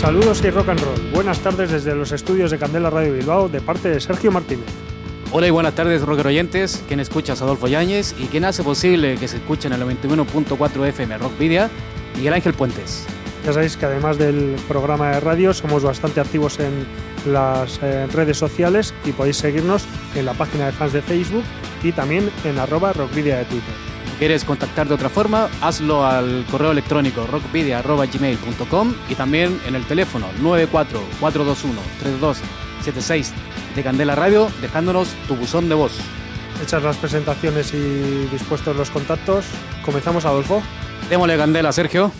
Saludos y rock and roll. Buenas tardes desde los estudios de Candela Radio Bilbao de parte de Sergio Martínez. Hola y buenas tardes, rocker oyentes. Quien escucha es Adolfo Yáñez y quien hace posible que se escuchen el 91.4 FM Rock Video, Miguel Ángel Puentes. Ya sabéis que además del programa de radio somos bastante activos en las eh, redes sociales y podéis seguirnos en la página de fans de Facebook y también en arroba rockvidia de Twitter quieres contactar de otra forma, hazlo al correo electrónico rockvidia.gmail.com y también en el teléfono 944213276 de Candela Radio, dejándonos tu buzón de voz. Hechas las presentaciones y dispuestos los contactos, comenzamos, Adolfo. Démosle Candela, Sergio.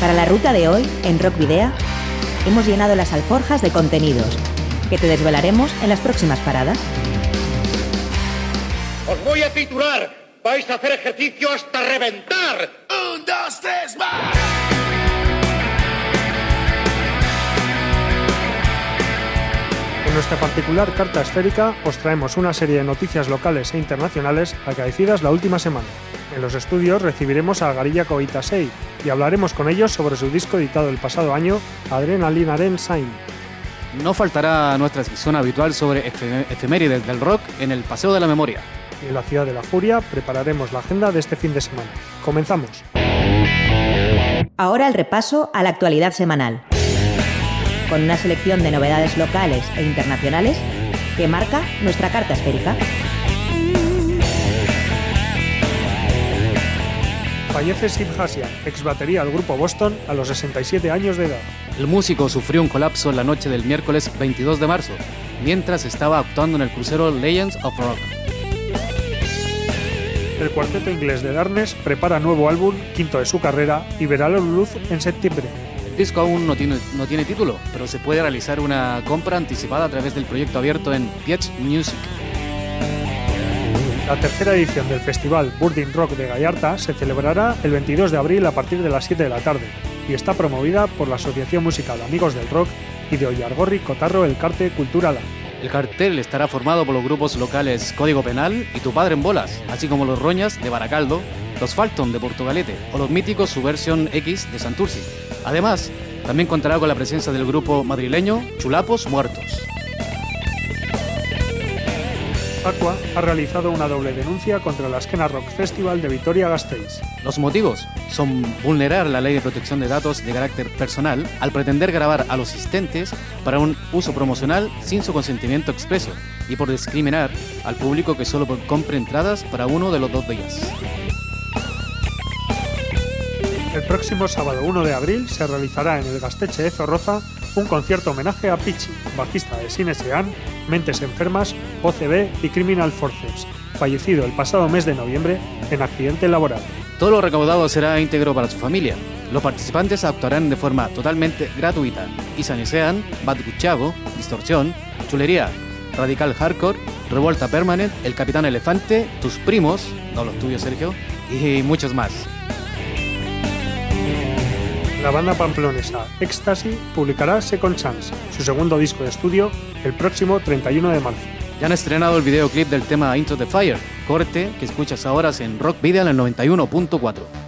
Para la ruta de hoy, en Rock Video, hemos llenado las alforjas de contenidos que te desvelaremos en las próximas paradas. Os voy a titular Vais a hacer ejercicio hasta reventar. Un, dos, tres, más. En nuestra particular carta esférica os traemos una serie de noticias locales e internacionales acaecidas la última semana. En los estudios recibiremos a Garilla Coita 6 y hablaremos con ellos sobre su disco editado el pasado año, Adrenaline Aren Sign. No faltará nuestra sección habitual sobre efemérides del rock en el Paseo de la Memoria en la ciudad de la Furia prepararemos la agenda de este fin de semana. Comenzamos. Ahora el repaso a la actualidad semanal, con una selección de novedades locales e internacionales que marca nuestra carta esférica. Fallece Sid Hasia, ex batería del grupo Boston, a los 67 años de edad. El músico sufrió un colapso en la noche del miércoles 22 de marzo, mientras estaba actuando en el crucero Legends of Rock el cuarteto inglés de Darnes prepara nuevo álbum, quinto de su carrera, y verá la luz en septiembre. El disco aún no tiene, no tiene título, pero se puede realizar una compra anticipada a través del proyecto abierto en Pietz Music. La tercera edición del festival Burding Rock de Gallarta se celebrará el 22 de abril a partir de las 7 de la tarde y está promovida por la Asociación Musical Amigos del Rock y de Ollargorri Cotarro El Carte Cultural. El cartel estará formado por los grupos locales Código Penal y Tu Padre en Bolas, así como los Roñas de Baracaldo, los Falton de Portugalete o los míticos Subversion X de Santurci. Además, también contará con la presencia del grupo madrileño Chulapos Muertos. Aqua ha realizado una doble denuncia contra la Esquena Rock Festival de Vitoria-Gasteiz. Los motivos son vulnerar la ley de protección de datos de carácter personal al pretender grabar a los asistentes para un uso promocional sin su consentimiento expreso y por discriminar al público que solo compre entradas para uno de los dos días. El próximo sábado 1 de abril se realizará en el Gasteche de Zorroza un concierto homenaje a Pichi, bajista de Sinesean, Mentes Enfermas, OCB y Criminal Forces, fallecido el pasado mes de noviembre en accidente laboral. Todo lo recaudado será íntegro para su familia. Los participantes actuarán de forma totalmente gratuita y Sinesean, Bad Guchavo, Distorsión, Chulería, Radical Hardcore, Revuelta Permanent, El Capitán Elefante, Tus Primos, no los tuyos Sergio, y muchos más la banda pamplonesa Ecstasy publicará Second Chance, su segundo disco de estudio, el próximo 31 de marzo. Ya han estrenado el videoclip del tema Into the Fire, corte que escuchas ahora en Rock Video en el 91.4.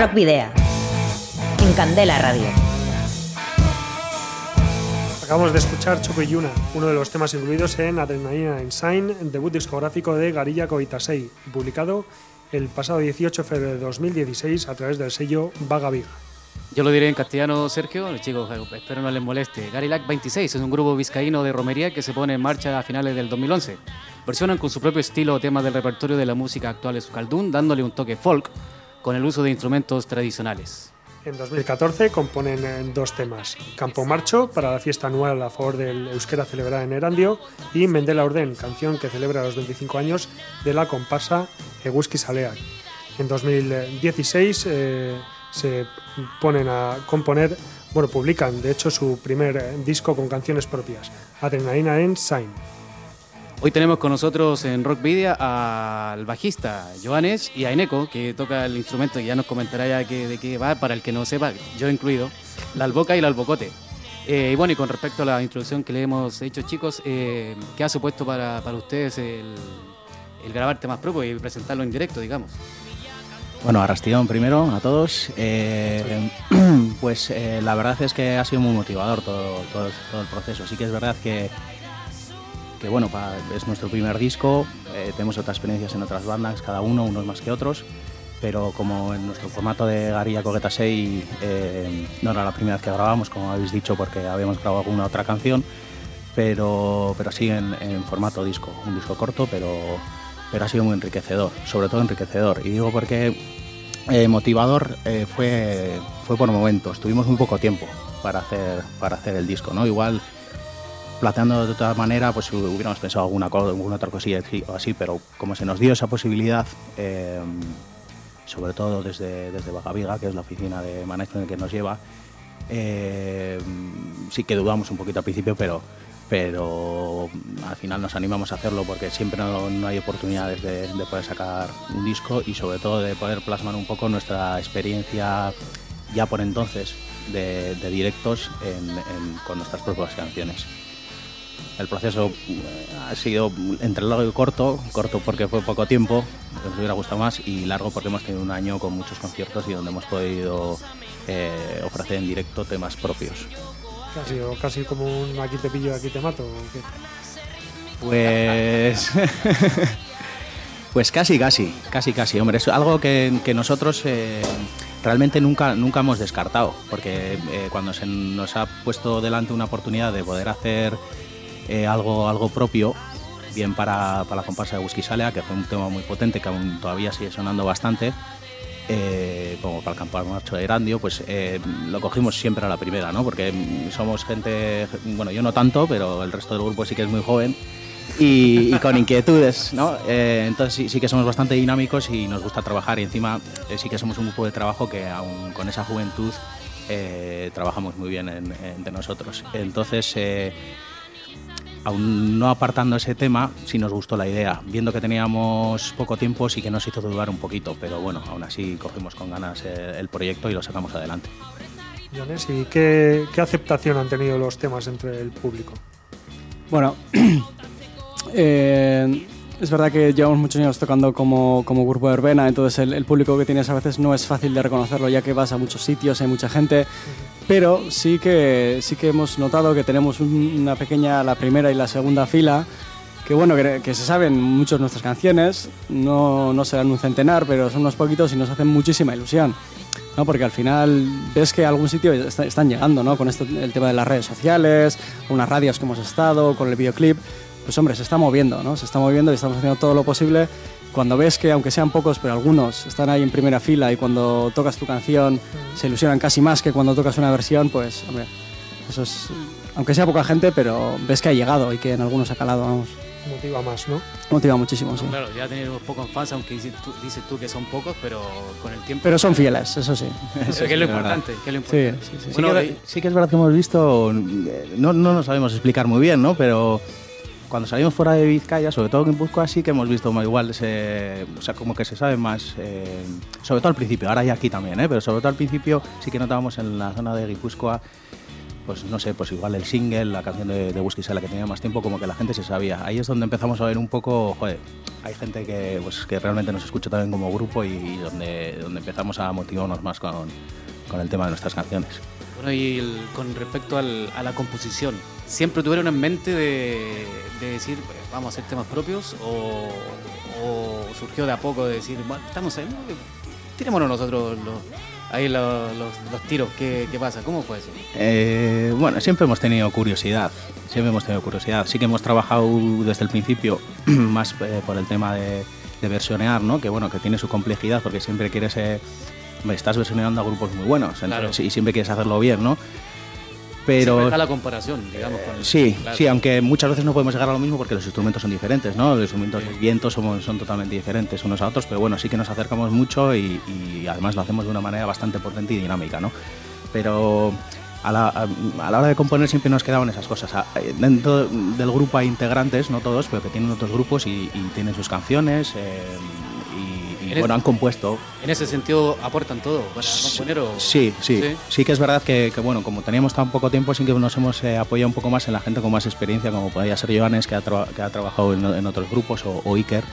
Idea. En Candela Radio. Acabamos de escuchar Choco Yuna, uno de los temas incluidos en Adrenalina Insane, debut discográfico de Garilla Koitasei, publicado el pasado 18 de febrero de 2016 a través del sello Vaga Viga. Yo lo diré en castellano, Sergio. Chicos, espero no les moleste. Garilac 26 es un grupo vizcaíno de romería que se pone en marcha a finales del 2011. Versionan con su propio estilo temas del repertorio de la música actual de Euskaldun, dándole un toque folk con el uso de instrumentos tradicionales. En 2014 componen eh, dos temas, Campo Marcho para la fiesta anual a favor del euskera celebrada en Erandio y Mendela Orden, canción que celebra los 25 años de la comparsa Eguski Saleak. En 2016 eh, se ponen a componer, bueno, publican de hecho su primer eh, disco con canciones propias, Adrenalina en Sign. Hoy tenemos con nosotros en Rockvidia al bajista Joanes y a Eneco, que toca el instrumento y ya nos comentará ya de qué va, para el que no sepa, yo incluido, la alboca y el albocote. Eh, y bueno, y con respecto a la introducción que le hemos hecho, chicos, eh, ¿qué ha supuesto para, para ustedes el, el grabar temas propios y presentarlo en directo, digamos? Bueno, Arrastión primero a todos. Eh, pues la verdad es que ha sido muy motivador todo, todo, todo, el proceso. Sí que es verdad que que bueno, es nuestro primer disco, eh, tenemos otras experiencias en otras bandas, cada uno, unos más que otros, pero como en nuestro formato de Garilla Coqueta 6 eh, no era la primera vez que grabamos, como habéis dicho, porque habíamos grabado alguna otra canción, pero, pero sí en, formato disco, un disco corto, pero, pero ha sido muy enriquecedor, sobre todo enriquecedor. Y digo porque eh, motivador fue, fue por momentos, tuvimos muy poco tiempo para hacer, para hacer el disco, ¿no? Igual planteando de otra manera, pues hubiéramos pensado alguna, alguna otra cosilla o así, pero como se nos dio esa posibilidad, eh, sobre todo desde, desde que es la oficina de management que nos lleva, eh, sí que dudamos un poquito al principio, pero, pero al final nos animamos a hacerlo porque siempre no, hay oportunidades de, poder sacar un disco y sobre todo de poder plasmar un poco nuestra experiencia ya por entonces de, directos con nuestras propias canciones. El proceso eh, ha sido entre largo y corto, corto porque fue poco tiempo, nos hubiera gustado más, y largo porque hemos tenido un año con muchos conciertos y donde hemos podido eh, ofrecer en directo temas propios. Casi, o casi como un aquí te pillo, aquí te mato. Pues. pues casi, casi, casi, casi. Hombre, es algo que, nosotros eh, realmente nunca, nunca hemos descartado, porque cuando se nos ha puesto delante una oportunidad de poder hacer eh, algo, algo propio, bien para, para, la comparsa de Whisky Salea, que fue un tema muy potente, que aún todavía sigue sonando bastante, eh, como para el campo marcho de Grandio, pues eh, lo cogimos siempre a la primera, ¿no? Porque somos gente, bueno, yo no tanto, pero el resto del grupo sí que es muy joven y, con inquietudes, ¿no? entonces sí, que somos bastante dinámicos y nos gusta trabajar y encima sí que somos un grupo de trabajo que aún con esa juventud trabajamos muy bien entre nosotros. Entonces aún no apartando ese tema, sí nos gustó la idea. Viendo que teníamos poco tiempo, sí que nos hizo dudar un poquito, pero bueno, aún así cogimos con ganas el proyecto y lo sacamos adelante. ¿y qué, aceptación han tenido los temas entre el público? Bueno, eh, es verdad que llevamos muchos años tocando como, como grupo de verbena, entonces el, el, público que tienes a veces no es fácil de reconocerlo, ya que vas a muchos sitios, hay mucha gente pero sí que, sí que hemos notado que tenemos una pequeña, la primera y la segunda fila, que bueno, que, se saben muchas nuestras canciones, no, no serán un centenar, pero son unos poquitos y nos hacen muchísima ilusión. ¿no? Porque al final ves que a algún sitio están llegando, ¿no? Con esto, el tema de las redes sociales, unas radios que hemos estado, con el videoclip, pues hombre, se está moviendo, ¿no? Se está moviendo y estamos haciendo todo lo posible cuando ves que aunque sean pocos, pero algunos están ahí en primera fila y cuando tocas tu canción se ilusionan casi más que cuando tocas una versión, pues hombre, eso es, aunque sea poca gente, pero ves que ha llegado y que en algunos ha calado, vamos. Motiva más, ¿no? Motiva muchísimo, sí. Claro, ya tener pocos fans, aunque dices tú, que son pocos, pero con el tiempo... Pero son fieles, eso sí. Eso que es lo importante. Que es lo importante. Sí, sí, sí. que, sí, que, es verdad que hemos visto, no, no nos sabemos explicar muy bien, ¿no? Pero cuando salimos fuera de Vizcaya, sobre todo en Guipúzcoa, sí que hemos visto más igual, o sea, como que se sabe más, eh, sobre todo al principio, ahora y aquí también, ¿eh? pero sobre todo al principio sí que notábamos en la zona de Guipúzcoa, pues no sé, pues igual el single, la canción de, de la que tenía más tiempo, como que la gente se sabía. Ahí es donde empezamos a ver un poco, joder, hay gente que, pues, que realmente nos escucha también como grupo y, donde, donde empezamos a motivarnos más con, con el tema de nuestras canciones. Bueno, y con respecto a la composición, ¿siempre tuvieron en mente de, decir, vamos a hacer temas propios? ¿O, surgió de a poco de decir, bueno, estamos en. Tirémonos nosotros los, ahí los, tiros, ¿Qué, pasa? ¿Cómo fue eso? Eh, bueno, siempre hemos tenido curiosidad, siempre hemos tenido curiosidad. Sí que hemos trabajado desde el principio más eh, por el tema de, versionear, ¿no? Que bueno, que tiene su complejidad porque siempre quieres eh, estás versionando a grupos muy buenos y siempre quieres hacerlo bien, ¿no? Pero la comparación, digamos. Con sí, sí, aunque muchas veces no podemos llegar a lo mismo porque los instrumentos son diferentes, ¿no? Los instrumentos de viento son, son totalmente diferentes unos a otros, pero bueno, sí que nos acercamos mucho y, además lo hacemos de una manera bastante potente y dinámica, ¿no? Pero a la, a la hora de componer siempre nos quedaban esas cosas. Eh, Dentro del grupo hay integrantes, no todos, pero que tienen otros grupos y, y tienen sus canciones eh, y, bueno, han compuesto. En ese sentido, ¿aportan todo para componer o...? Sí, sí, Sí. sí, que es verdad que, que, bueno, como teníamos tan poco tiempo, sí que nos hemos eh, apoyado un poco más en la gente con más experiencia, como podría ser Joanes, que ha, traba- que ha trabajado en, en otros grupos, o, o Iker,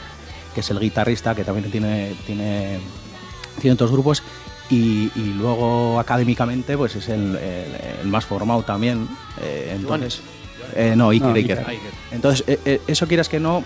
que es el guitarrista, que también tiene, tiene, tiene otros grupos. Y, y luego académicamente pues es el, el- el más formado también. eh, entonces, eh, no, Iker, No, Iker. Entonces, eh, eso quieras que no,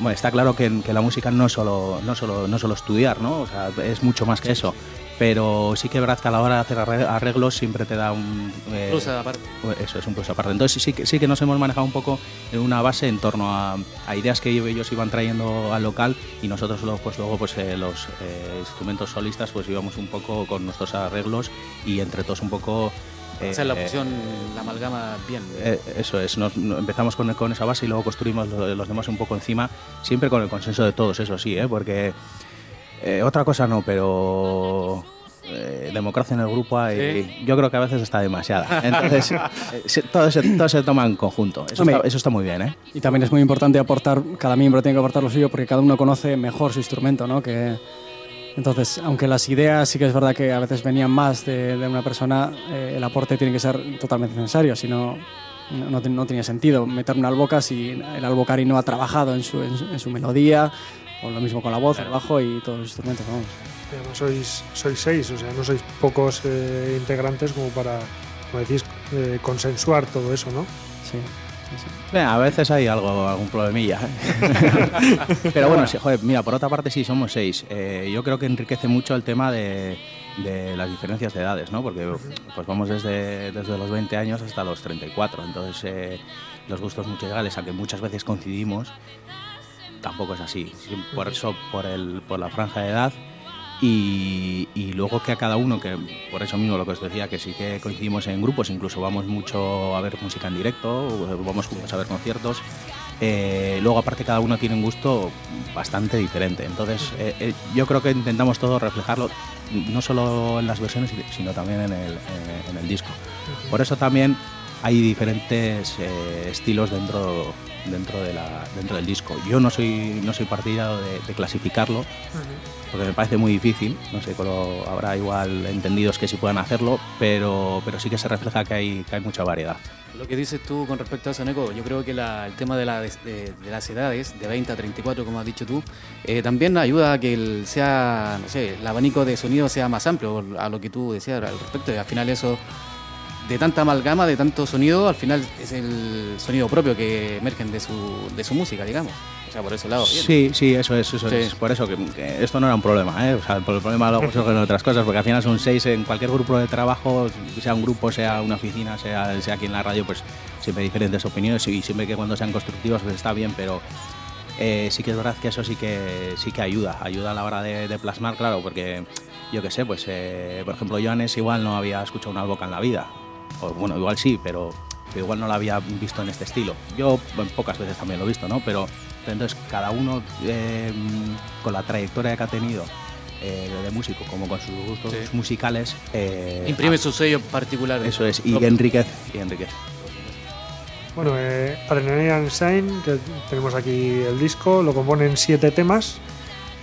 bueno, está claro que, que la música no es solo, no solo, no solo estudiar, ¿no? O sea, es mucho más que eso. Pero sí que verdad que a la hora de hacer arre- arreglos siempre te da un... eh, Plus aparte. eso es un plus aparte. Entonces sí que, sí que nos hemos manejado un poco en una base en torno a, a ideas que ellos iban trayendo al local y nosotros luego pues, luego, pues eh, los eh, instrumentos solistas pues íbamos un poco con nuestros arreglos y entre todos un poco... eh, Hacer la eh, fusión, la amalgama bien. eh, eso es, nos- no- empezamos con, con esa base y luego construimos lo- los demás un poco encima, siempre con el consenso de todos, eso sí, ¿eh? porque eh, otra cosa no, pero eh, democracia en el grupo hay, yo creo que a veces está demasiada. Entonces, eh, se- todo, se, todo se toma en conjunto, eso, Hombre. está, eso está muy bien. ¿eh? Y también es muy importante aportar, cada miembro tiene que aportar lo suyo porque cada uno conoce mejor su instrumento, ¿no? Que, entonces, aunque las ideas sí que es verdad que a veces venían más de, de una persona, eh, el aporte tiene que ser totalmente necesario, si no, no, no ten- no tenía sentido meter un alboca si el albocari no ha trabajado en su, en su, en su melodía, o lo mismo con la voz, el bajo y todos los instrumentos, vamos. Además sois, sois seis, o sea, no sois pocos eh, integrantes como para, como decís, eh, consensuar todo eso, ¿no? Sí, a veces hay algo, algún problemilla. ¿eh? Pero bueno, sí, joder, mira, por otra parte sí somos seis. Eh, yo creo que enriquece mucho el tema de, de las diferencias de edades, ¿no? Porque pues vamos desde, desde los 20 años hasta los 34. Entonces eh, los gustos musicales, aunque muchas veces coincidimos, tampoco es así. Sí, Por eso, por, el, por la franja de edad. Y, y luego que a cada uno, que por eso mismo lo que os decía, que sí que coincidimos en grupos, incluso vamos mucho a ver música en directo, vamos juntos a ver conciertos. eh, luego aparte cada uno tiene un gusto bastante diferente. Entonces eh, eh, yo creo que intentamos todo reflejarlo, no solo en las versiones, sino también en el, en el disco. Por eso también hay diferentes estilos dentro, dentro, de la, dentro del disco. Yo no soy, no soy partidario de, de clasificarlo, porque me parece muy difícil. No sé, pero habrá igual entendidos que sí puedan hacerlo, pero, pero sí que se refleja que hay, que hay mucha variedad. Lo que dices tú con respecto a eso, Neko, yo creo que el tema de, la- de- de las edades, de 20 a 34, como has dicho tú, eh, también ayuda a que sea, no sé, el abanico de sonido sea más amplio, a lo que tú decías al respecto. Y al final eso, de tanta amalgama, de tanto sonido, al final es el sonido propio que emergen de su, de su música, digamos. O sea, por ese lado. bien. Sí, sí, eso es, eso Sí. es. Por eso que, que esto no era un problema, ¿eh? O sea, el problema luego surgen otras cosas, porque al final son seis en cualquier grupo de trabajo, sea un grupo, sea una oficina, sea, sea aquí en la radio, pues siempre hay diferentes opiniones y siempre que cuando sean constructivos pues está bien, pero eh, sí que es verdad que eso sí que sí que ayuda, ayuda a la hora de, de plasmar, claro, porque yo qué sé, pues eh, por ejemplo Joanes igual no había escuchado una boca en la vida, o bueno, igual sí, pero, pero igual no la había visto en este estilo. Yo bueno, pocas veces también lo he visto, ¿no? Pero entonces cada uno eh, con la trayectoria que ha tenido eh, de músico como con sus gustos Sí. musicales eh, Imprime su sello particular. eso es y enriquece y enriquece Bueno, eh, Adrenaline que tenemos aquí el disco, lo componen siete temas,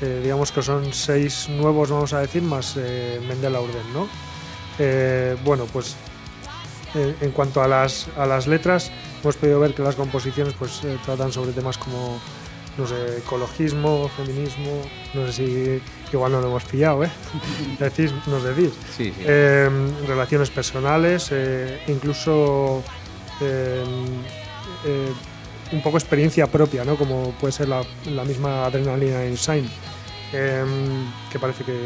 eh, digamos que son seis nuevos, vamos a decir, más eh, Mendel Orden, ¿no? Eh, bueno, pues eh, en cuanto a las, a las letras, hemos podido ver que las composiciones pues eh, tratan sobre temas como, no sé, ecologismo, feminismo, no sé si igual no lo hemos pillado, ¿eh? Decís, nos decís. sí, sí. Eh, relaciones personales, eh, incluso eh, eh, un poco experiencia propia, ¿no? como puede ser la, la misma Adrenalina Insane, eh, que parece que,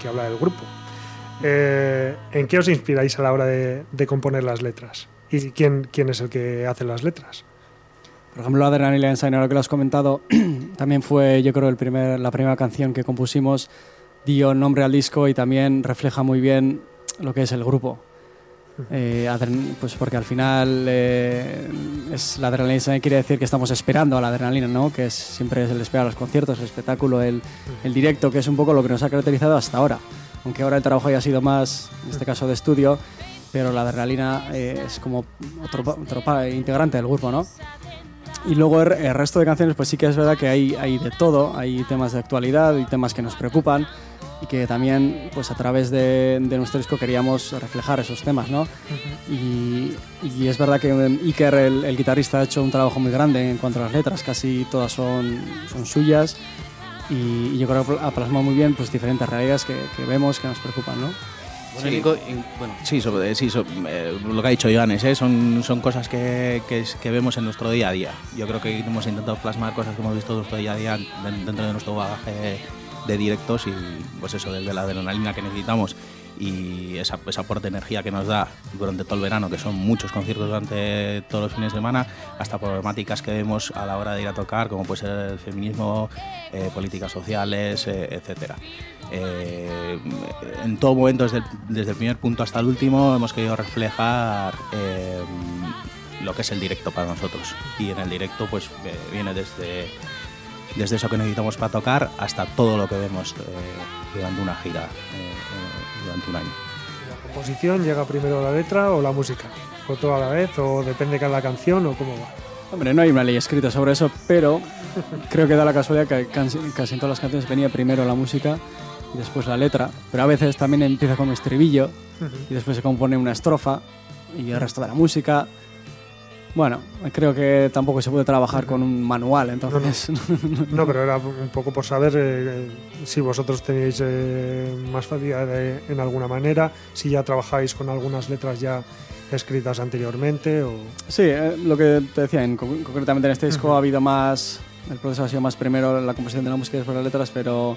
que habla del grupo. Eh, ¿En qué os inspiráis a la hora de, componer las letras? ¿Y quién, quién es el que hace las letras? Por ejemplo, Adrenaline Insane, ahora que lo has comentado, también fue, yo creo, el primer, la primera canción que compusimos, dio nombre al disco y también refleja muy bien lo que es el grupo. Eh, pues porque al final eh, es la adrenalina quiere decir que estamos esperando a la adrenalina, ¿no? Que es, siempre es el esperar a los conciertos, el espectáculo, el, el directo, que es un poco lo que nos ha caracterizado hasta ahora. Aunque ahora el trabajo haya sido más, en este caso de estudio, pero la adrenalina eh, es como otro, otro integrante del grupo, ¿no? Y luego el, el resto de canciones, pues sí que es verdad que hay, hay de todo, hay temas de actualidad y temas que nos preocupan y que también, pues a través de, de nuestro disco queríamos reflejar esos temas, ¿no? y, y es verdad que eh, Iker, el, el guitarrista, ha hecho un trabajo muy grande en cuanto a las letras, casi todas son, son suyas y, y yo creo que ha plasmado muy bien pues diferentes realidades que, que vemos que nos preocupan, ¿no? Bueno, Sí. Nico, bueno, Sí, sobre- sí so- eh, lo que ha dicho Joanes, ¿eh? son, son cosas que, que, vemos en nuestro día a día. Yo creo que hemos intentado plasmar cosas que hemos visto en nuestro día a día den- dentro de nuestro bagaje de directos y pues eso, desde la adrenalina que necesitamos y esa, ese aporte de energía que nos da durante todo el verano, que son muchos conciertos durante todos los fines de semana, hasta problemáticas que vemos a la hora de ir a tocar, como puede ser el feminismo, eh, políticas sociales, eh, etcétera. Eh, en todo momento, desde el, desde el primer punto hasta el último, hemos querido reflejar eh, lo que es el directo para nosotros. Y en el directo, pues viene desde, desde eso que necesitamos para tocar hasta todo lo que vemos durante una gira, durante un año. ¿La composición llega primero la letra o la música? ¿O todo a la vez? ¿O depende de cada canción? ¿O cómo va? Hombre, no hay una ley escrita sobre eso, pero creo que da la casualidad que casi, casi en todas las canciones venía primero la música y después la letra, pero a veces también empieza con un estribillo y después se compone una estrofa y el resto de la música. Bueno, creo que tampoco se puede trabajar con un manual, entonces No, pero era un poco por saber eh, si vosotros tenéis eh, más facilidad de- en alguna manera, si ya trabajáis con algunas letras ya escritas anteriormente o... Sí, eh, lo que te decía, en, con- concretamente en este disco ha habido más. El proceso ha sido más primero la composición de la música y después las letras, pero,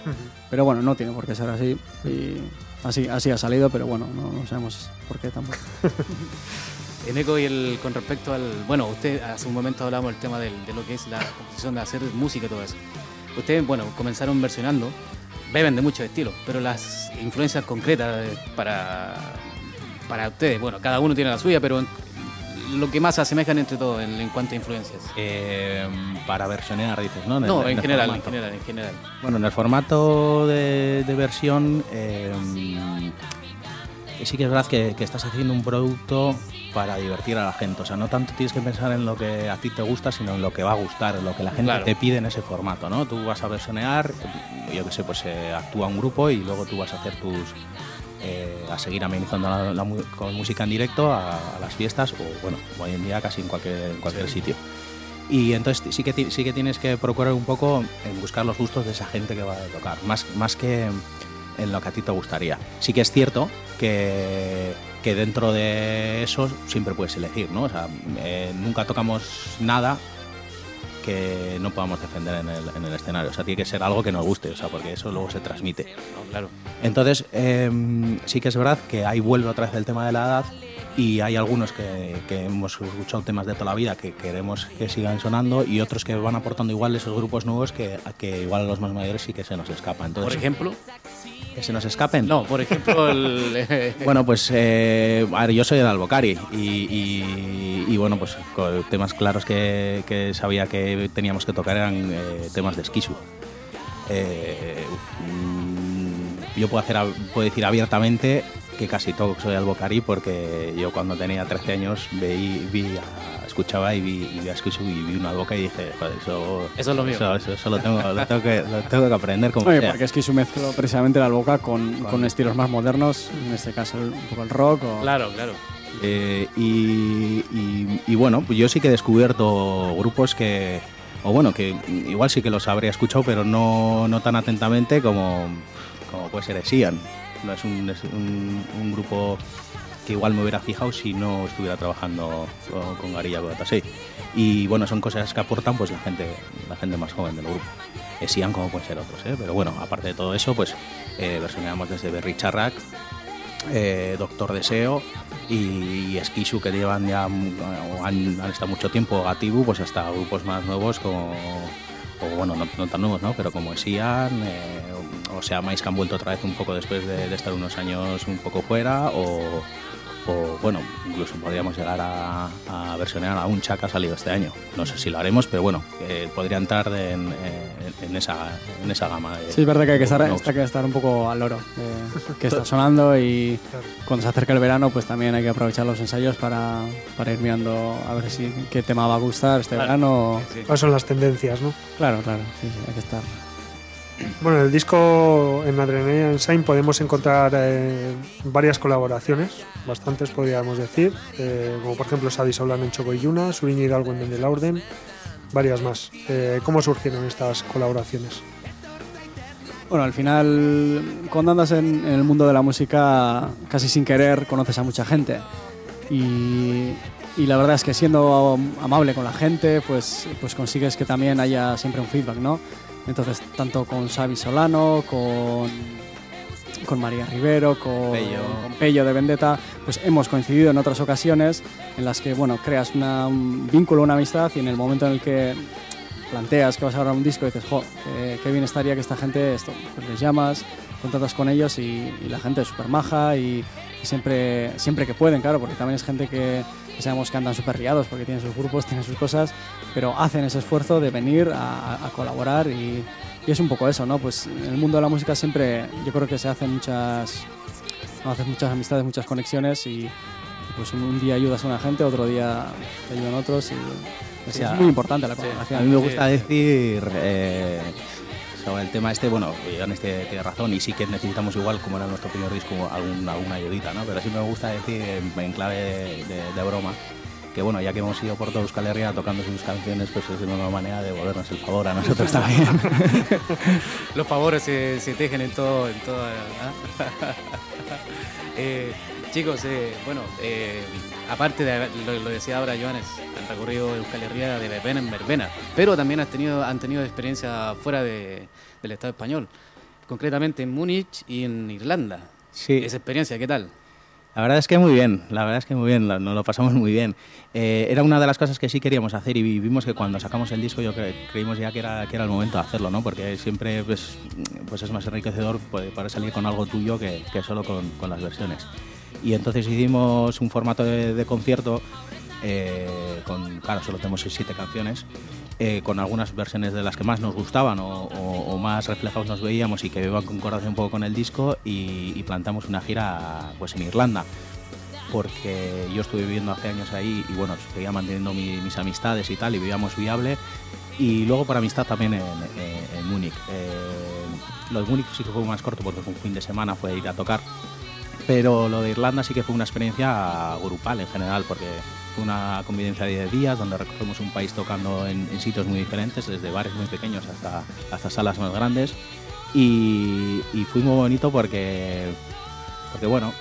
pero bueno, no tiene por qué ser así. Y así, así ha salido, pero bueno, no, no sabemos por qué tampoco. Eneco y el, con respecto al... Bueno, usted hace un momento hablábamos del tema del- de lo que es la composición, de hacer música y todo eso. Ustedes, bueno, comenzaron versionando, beben de muchos estilos, pero las influencias concretas de- para, para ustedes, bueno, cada uno tiene la suya, pero en- lo que más se asemejan entre todos en, en cuanto a influencias. Eh, para versionear, dices, ¿no? No, en general, en general, en general. Bueno, en el formato de, de versión, eh, sí que es verdad que, que estás haciendo un producto para divertir a la gente. O sea, no tanto tienes que pensar en lo que a ti te gusta, sino en lo que va a gustar, en lo que la gente Claro. te pide en ese formato, ¿no? Tú vas a versionear, yo qué sé, pues eh, actúa un grupo y luego tú vas a hacer tus... eh, a seguir amenizando la, la con música en directo a, a las fiestas o, bueno, hoy en día casi en cualquier, en cualquier sitio. Y entonces sí que, sí que tienes que procurar un poco en buscar los gustos de esa gente que va a tocar, más, más que en lo que a ti te gustaría. Sí que es cierto que, que dentro de eso siempre puedes elegir, ¿no? O sea, eh, nunca tocamos nada que no podamos defender en el, en el escenario. O sea, tiene que ser algo que nos guste, o sea, porque eso luego se transmite. No, claro. Entonces, eh, sí que es verdad que ahí vuelve otra vez el tema de la edad y hay algunos que, que hemos escuchado temas de toda la vida que queremos que sigan sonando y otros que van aportando igual esos grupos nuevos que, que igual a los más mayores sí que se nos escapan. Entonces, Por ejemplo, que se nos escapen. no, por ejemplo, el, Bueno, pues eh, a ver, yo soy de Albocari y, y- y, bueno, pues temas claros que, que sabía que teníamos que tocar eran eh, temas de. Eh, mm, yo puedo, hacer, puedo decir abiertamente que casi todo soy Albocari porque yo cuando tenía 13 años veí, vi a- escuchaba y vi, y vi y vi una boca y dije, joder, eso, Eso es lo mío. Eso, eso- eso lo, tengo, lo, tengo que, lo tengo que aprender como Oye, sea. porque es que su mezclo precisamente la boca con, con estilos más modernos, en este caso el- un poco el rock o... claro, claro. Eh, y, y- y bueno, pues yo sí que he descubierto grupos que, o bueno, que igual sí que los habría escuchado, pero no, no tan atentamente como, como puede ser Esian. No es, un, es un- un grupo que igual me hubiera fijado si no estuviera trabajando con, Garilla Codatasei. Y bueno, son cosas que aportan pues la gente, la gente más joven del grupo. Esian como pueden ser otros, ¿eh? pero bueno, aparte de todo eso, pues eh, versioneamos desde Berry Charrac, eh, Doctor Deseo y, y Esquisu que llevan ya o han, han estado mucho tiempo Gatibu pues hasta grupos más nuevos como o bueno no, tan nuevos no pero como Esian eh, o, sea Mais que han vuelto otra vez un poco después de, estar unos años un poco fuera o bueno, incluso podríamos llegar a, a versionar a un Chaka ha salido este año. No sé si lo haremos, pero bueno, eh, podría entrar en, en, esa, en esa gama. De, sí, es verdad que hay que, estar, que estar un poco al loro, eh, que está sonando y cuando se acerca el verano pues también hay que aprovechar los ensayos para, para ir mirando a ver si qué tema va a gustar este verano. ¿Cuáles son las tendencias, no? Claro, claro, sí, sí hay que estar. Bueno, en el disco en Adrenaline Ensign podemos encontrar eh, varias colaboraciones, bastantes podríamos decir, eh, como por ejemplo Sadi Solano en Choco y Yuna, Suriñi Hidalgo en Del Orden, varias más. Eh, ¿Cómo surgieron estas colaboraciones? Bueno, al final, cuando andas en, en, el mundo de la música, casi sin querer conoces a mucha gente. Y, y, la verdad es que siendo amable con la gente, pues, pues consigues que también haya siempre un feedback, ¿no? Entonces, tanto con Xavi Solano, con, con María Rivero, con Pello. con Pello de Vendetta, pues hemos coincidido en otras ocasiones en las que, bueno, creas una, un vínculo, una amistad y en el momento en el que planteas que vas a grabar un disco y dices, jo, qué, qué bien estaría que esta gente, esto, pues les llamas, contactas con ellos y, y la gente es súper maja y, y, siempre, siempre que pueden, claro, porque también es gente que, que sabemos que andan súper liados porque tienen sus grupos, tienen sus cosas, pero hacen ese esfuerzo de venir a, a colaborar y, y, es un poco eso, ¿no? Pues en el mundo de la música siempre yo creo que se hacen muchas, no, haces muchas amistades, muchas conexiones y pues un día ayudas a una gente, otro día te ayudan otros y es muy importante la colaboración. A mí me gusta decir eh, el tema este, bueno, este tiene razón y sí que necesitamos igual, como era nuestro primer disco, alguna, alguna ayudita, ¿no? Pero sí me gusta decir en, clave de, broma que bueno, ya que hemos ido por toda Euskal Herria tocando sus canciones, pues es una manera de devolvernos el favor a nosotros también. Los favores se, tejen en todo, en todo eh, chicos, eh, bueno, eh, aparte de lo, lo, decía ahora Joanes, el recorrido Euskal Herria de verbena en verbena, pero también han tenido, han tenido experiencia fuera de, del Estado español, concretamente en Múnich y en Irlanda. Sí. Esa experiencia, ¿qué tal? La verdad es que muy bien, la verdad es que muy bien, nos lo pasamos muy bien. Eh, era una de las cosas que sí queríamos hacer y vimos que cuando sacamos el disco yo cre creímos ya que era, que era el momento de hacerlo, ¿no? Porque siempre pues, pues es más enriquecedor poder salir con algo tuyo que, que solo con, con, las versiones. Y entonces hicimos un formato de, concierto eh, con, claro, solo tenemos 6-7 canciones, eh, con algunas versiones de las que más nos gustaban o, más reflejados nos veíamos y que iban concordancia un poco con el disco y, plantamos una gira pues en Irlanda. Porque yo estuve viviendo hace años ahí y bueno, seguía manteniendo mi, mis amistades y tal y vivíamos viable. Y luego por amistad también en Múnich. Eh, lo de Múnich sí que fue más corto porque fue un fin de semana, fue ir a tocar, pero lo de Irlanda sí que fue una experiencia grupal en general porque fue una convivencia de 10 días donde recorrimos un país tocando en, en, sitios muy diferentes, desde bares muy pequeños hasta, hasta salas más grandes. Y, y, fue muy bonito porque, porque, bueno,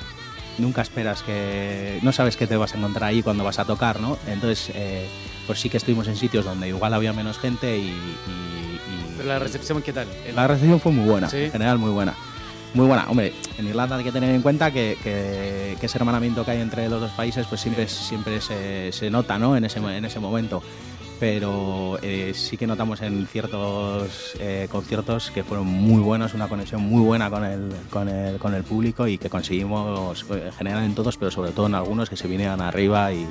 nunca esperas que. No sabes qué te vas a encontrar ahí cuando vas a tocar, ¿no? Entonces, eh, pues sí que estuvimos en sitios donde igual había menos gente y. y, y Pero la recepción, ¿qué tal? La recepción fue muy buena, ¿Sí? en general muy buena muy buena. Hombre, en Irlanda hay que tener en cuenta que, que, que ese hermanamiento que hay entre los dos países pues siempre, siempre se, se nota ¿no? en, ese, en ese momento. Pero eh, sí que notamos en ciertos eh, conciertos que fueron muy buenos, una conexión muy buena con el, con el, con el público y que conseguimos eh, generar en todos, pero sobre todo en algunos que se vinieran arriba y,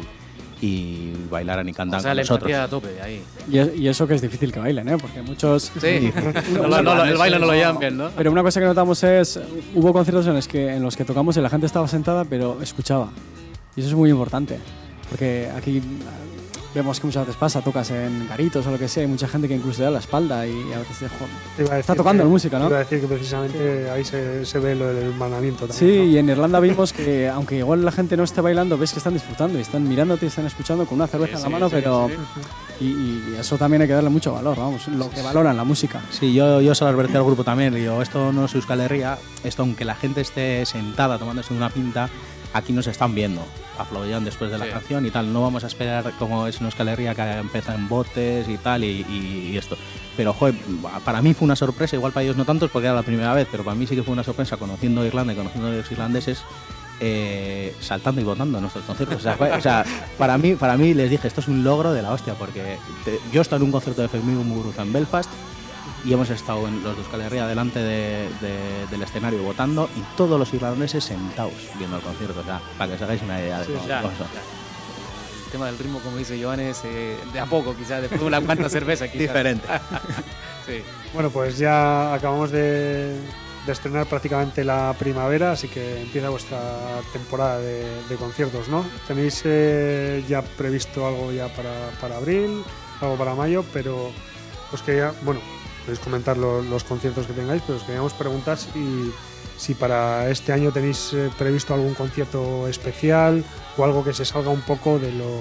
y bailaran y cantaran o sea, con nosotros. a tope ahí. Y, y, eso que es difícil que bailen, ¿eh? Porque muchos... Sí, no, no, no, el baile no lo llaman bien, ¿no? Pero una cosa que notamos es, hubo conciertos en los que, en los que tocamos y la gente estaba sentada, pero escuchaba. Y eso es muy importante, porque aquí vemos que muchas veces pasa, tocas en garitos o lo que sea, hay mucha gente que incluso te da la espalda y a veces joder, está tocando que, la música, ¿no? Iba a decir que precisamente sí. ahí se, se, ve lo del hermanamiento también. Sí, ¿no? y en Irlanda vimos que aunque igual la gente no esté bailando, ves que están disfrutando y están mirándote y están escuchando con una cerveza sí, en la mano, pero... Y, y, eso también hay que darle mucho valor, vamos, lo que valoran la música. Sí, yo, yo se lo advertí al grupo también, digo, esto no es Euskal Herria, esto aunque la gente esté sentada tomándose una pinta, aquí nos están viendo, aplaudían después de la sí. canción y tal. No vamos a esperar como es una escalería que empieza en botes y tal y, y, y, esto. Pero, joder, para mí fue una sorpresa, igual para ellos no tantos porque era la primera vez, pero para mí sí que fue una sorpresa conociendo Irlanda y conociendo a los irlandeses. Eh, saltando y votando en nuestros conciertos. O sea, o sea, para, mí, para mí les dije, esto es un logro de la hostia, porque te, yo estado en un concierto de Fermín Muguruza en Belfast y hemos estado en los de Euskal Herria delante de- de- del escenario votando y todos los irlandeses sentados viendo el concierto, o sea, para que os hagáis una idea de cómo- ya, cómo son. El tema del ritmo, como dice Joan, es eh, de a poco, quizás, después de una cuanta cerveza. Quizás. Diferente. Sí. Bueno, pues ya acabamos de, de estrenar prácticamente la primavera, así que empieza vuestra temporada de, de conciertos, ¿no? Tenéis eh, ya previsto algo ya para, para abril, algo para mayo, pero os quería, bueno, podéis comentar lo- los conciertos que tengáis, pero os queríamos preguntar si, para este año tenéis eh, previsto algún concierto especial o algo que se salga un poco de lo,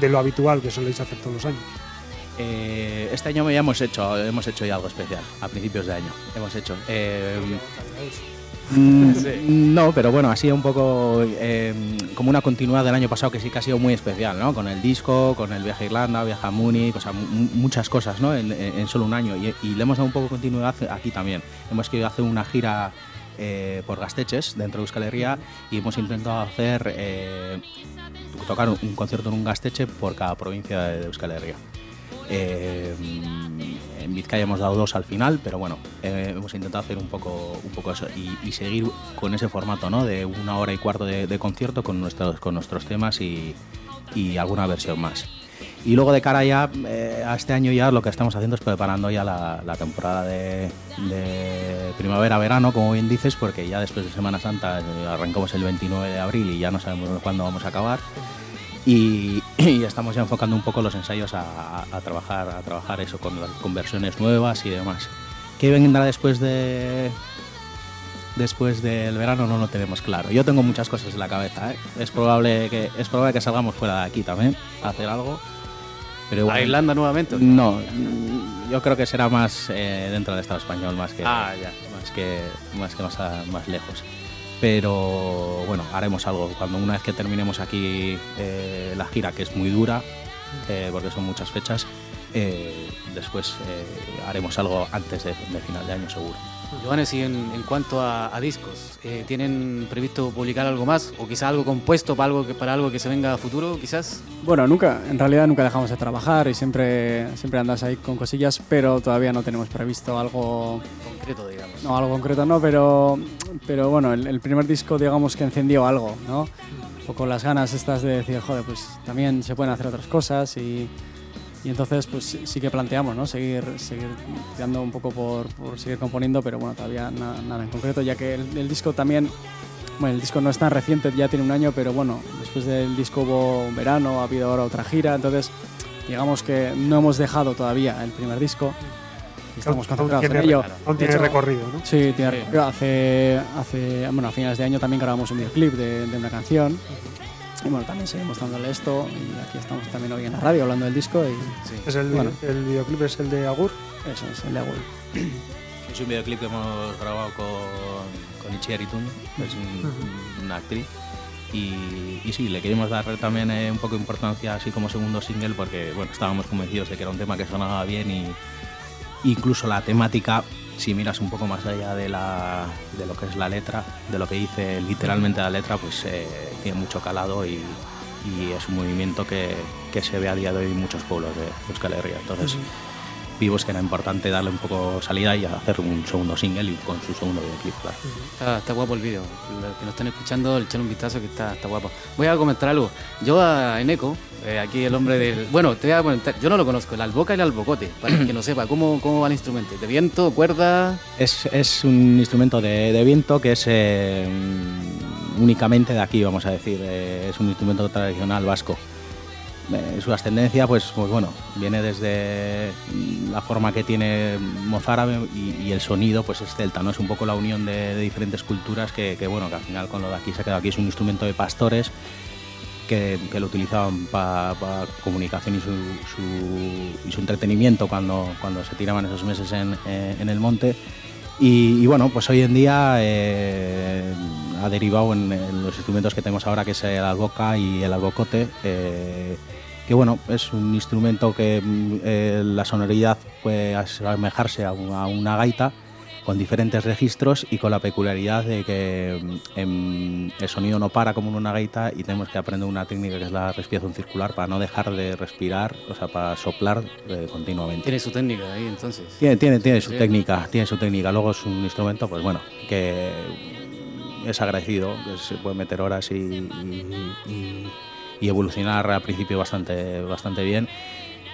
de lo habitual que soléis hacer todos los años. Eh, este año ya hemos hecho, hemos hecho ya algo especial, a principios de año. Hemos hecho. eh, mm, No, pero bueno, ha sido un poco eh, como una continuidad del año pasado que sí que ha sido muy especial, ¿no? Con el disco, con el viaje a Irlanda, viaje a Múnich, o sea, mu- muchas cosas, ¿no? En, en- en solo un año. Y, y le hemos dado un poco de continuidad aquí también. Hemos querido hacer una gira eh, por Gasteches, dentro de Euskal Herria, y hemos intentado hacer, eh, tocar un, un concierto en un Gasteche por cada provincia de Euskal Herria. Eh, en Vizcaya hemos dado dos al final, pero bueno, eh, hemos intentado hacer un poco, un poco eso y, seguir con ese formato, ¿no? De una hora y cuarto de, concierto con nuestros, con nuestros temas y, alguna versión más. Y luego de cara ya eh, a este año ya lo que estamos haciendo es preparando ya la, temporada de, de primavera-verano, como bien dices, porque ya después de Semana Santa eh, arrancamos el 29 de abril y ya no sabemos cuándo vamos a acabar y, estamos ya enfocando un poco los ensayos a, trabajar a trabajar eso con, las- con versiones nuevas y demás. ¿Qué vendrá después de después del verano? No lo tenemos claro. Yo tengo muchas cosas en la cabeza. ¿eh? Es probable que es probable que salgamos fuera de aquí también a hacer algo. Pero ¿A Irlanda nuevamente? No, yo creo que será más eh, dentro del Estado español más que Ah, ya. más que más que más, a- más lejos. Pero bueno, haremos algo. Cuando una vez que terminemos aquí eh, la gira, que es muy dura, eh, porque son muchas fechas, eh, después haremos algo antes de final de año seguro. Joanes, y en, en cuanto a, a discos, eh, ¿tienen previsto publicar algo más? ¿O quizás algo compuesto para algo que, para algo que se venga a futuro, quizás? Bueno, nunca, en realidad nunca dejamos de trabajar y siempre, siempre andas ahí con cosillas, pero todavía no tenemos previsto algo, Concreto, digamos. no, algo concreto no, pero, pero bueno, el, el primer disco digamos que encendió algo, ¿no? Un poco las ganas estas de decir, joder, pues también se pueden hacer otras cosas y, y entonces pues sí, sí que planteamos, ¿no? Seguir, seguir tirando un poco por, por seguir componiendo, pero bueno, todavía na- nada en concreto, ya que el, el disco también bueno, el disco no es tan reciente, ya tiene un año, pero bueno, después del disco hubo un verano, ha habido ahora otra gira, entonces digamos que no hemos dejado todavía el primer disco estamos concentrados en ello. Aún De tiene hecho, recorrido, ¿no? Sí, tiene Sí. recorrido. Hace, hace, bueno, a finales de año también grabamos un videoclip de, de una canción. Y bueno, también seguimos dándole esto y aquí estamos también hoy en la radio hablando del disco y Sí. Es el, Bueno. el videoclip es el de Agur. eso es el de Agüey. Es un videoclip que hemos grabado con, con Itziar Ituño, que es un- una actriz. Y, y sí, le queríamos dar también eh, un poco de importancia así como segundo single porque bueno, estábamos convencidos de que era un tema que sonaba bien y incluso la temática, si miras un poco más allá de, la, de lo que es la letra, de lo que dice literalmente la letra, pues eh, tiene mucho calado y, es un movimiento que, que se ve a día de hoy en muchos pueblos de Euskal Herria. Entonces, vimos que era importante darle un poco salida y hacer un segundo single y con su segundo videoclip, claro. Está, está guapo el vídeo. Los que nos están escuchando, echar un vistazo que está, está guapo. Voy a comentar algo. Yo a Eneco, eh, aquí el hombre del... Bueno, te voy a comentar. Yo no lo conozco, el alboca y el albocote. Para el que no sepa, ¿cómo, cómo va el instrumento? ¿De viento, cuerda? Es, es un instrumento de, de viento que es eh, únicamente de aquí, vamos a decir. Eh, es un instrumento tradicional vasco. Eh, su ascendencia, pues, pues bueno, viene desde la forma que tiene mozárabe y, el sonido, pues es celta, ¿no? Es un poco la unión de, diferentes culturas que, bueno, que al final con lo de aquí se ha quedado aquí. Es un instrumento de pastores que, que lo utilizaban para comunicación y su, su- y su entretenimiento cuando, cuando se tiraban esos meses en, eh, en el monte. Y, bueno, pues hoy en día eh, ha derivado en, los instrumentos que tenemos ahora, que es el alboca y el albocote, eh, que bueno, es un instrumento que mm, eh, la sonoridad puede asemejarse a una gaita, con diferentes registros y con la peculiaridad de que em, el sonido no para como en una gaita y tenemos que aprender una técnica que es la respiración circular para no dejar de respirar, o sea, para soplar eh, continuamente. Tiene su técnica ahí entonces. Tiene, tiene, tiene su técnica, tiene su técnica. Luego es un instrumento, pues bueno, que es agradecido, que se puede meter horas y, y- y- y evolucionar al principio bastante, bastante bien.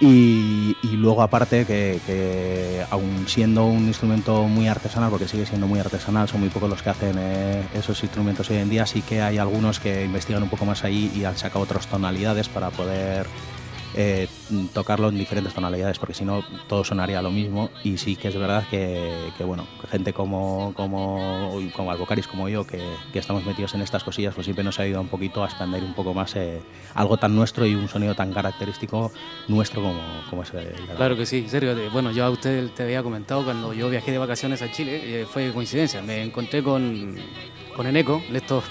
Y, luego aparte que, que aun siendo un instrumento muy artesanal, porque sigue siendo muy artesanal, son muy pocos los que hacen eh, esos instrumentos hoy en día, sí que hay algunos que investigan un poco más ahí y han sacado otras tonalidades para poder eh, tocarlo en diferentes tonalidades, porque si no todo sonaría lo mismo. Y sí que es verdad que, bueno, gente como, como, como Albocaris, como yo, que, estamos metidos en estas cosillas, pues siempre nos ha ayudado un poquito a expandir un poco más eh, algo tan nuestro y un sonido tan característico nuestro como, como es el Claro que sí, de- Bueno, yo a usted te había comentado cuando yo viajé de vacaciones a Chile, eh, fue coincidencia. Me encontré con, con Eneco, en estos,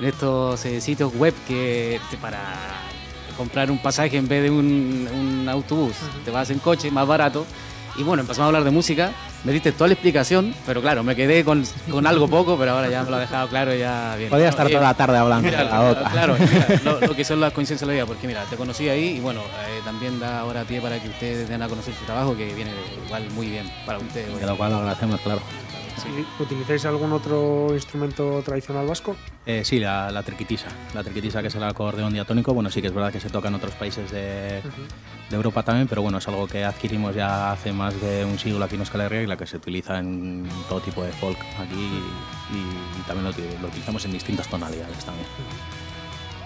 en estos sitios web que para comprar un pasaje en vez de un, un autobús, te vas en coche, más barato. Y bueno, empezamos a hablar de música, me diste toda la explicación, pero claro, me quedé con, con algo poco, pero ahora ya me lo ha dejado claro y ya bien. Podía estar toda la tarde hablando Mira, de la otra. Claro, mira, lo, lo que son las coincidencias de la vida, porque mira, te conocí ahí y bueno, eh, también da ahora pie para que ustedes den a conocer su trabajo, que viene igual muy bien para ustedes. De lo cual lo agradecemos, claro. ¿Y ¿Utilizáis algún otro instrumento tradicional vasco? Eh, sí, la, la triquitisa. La triquitisa, que es el acordeón diatónico. Bueno, sí que es verdad que se toca en otros países de, de Europa también, pero bueno, es algo que adquirimos ya hace más de un siglo aquí en Euskal Herria y la que se utiliza en todo tipo de folk aquí y, y también lo utilizamos en distintas tonalidades también.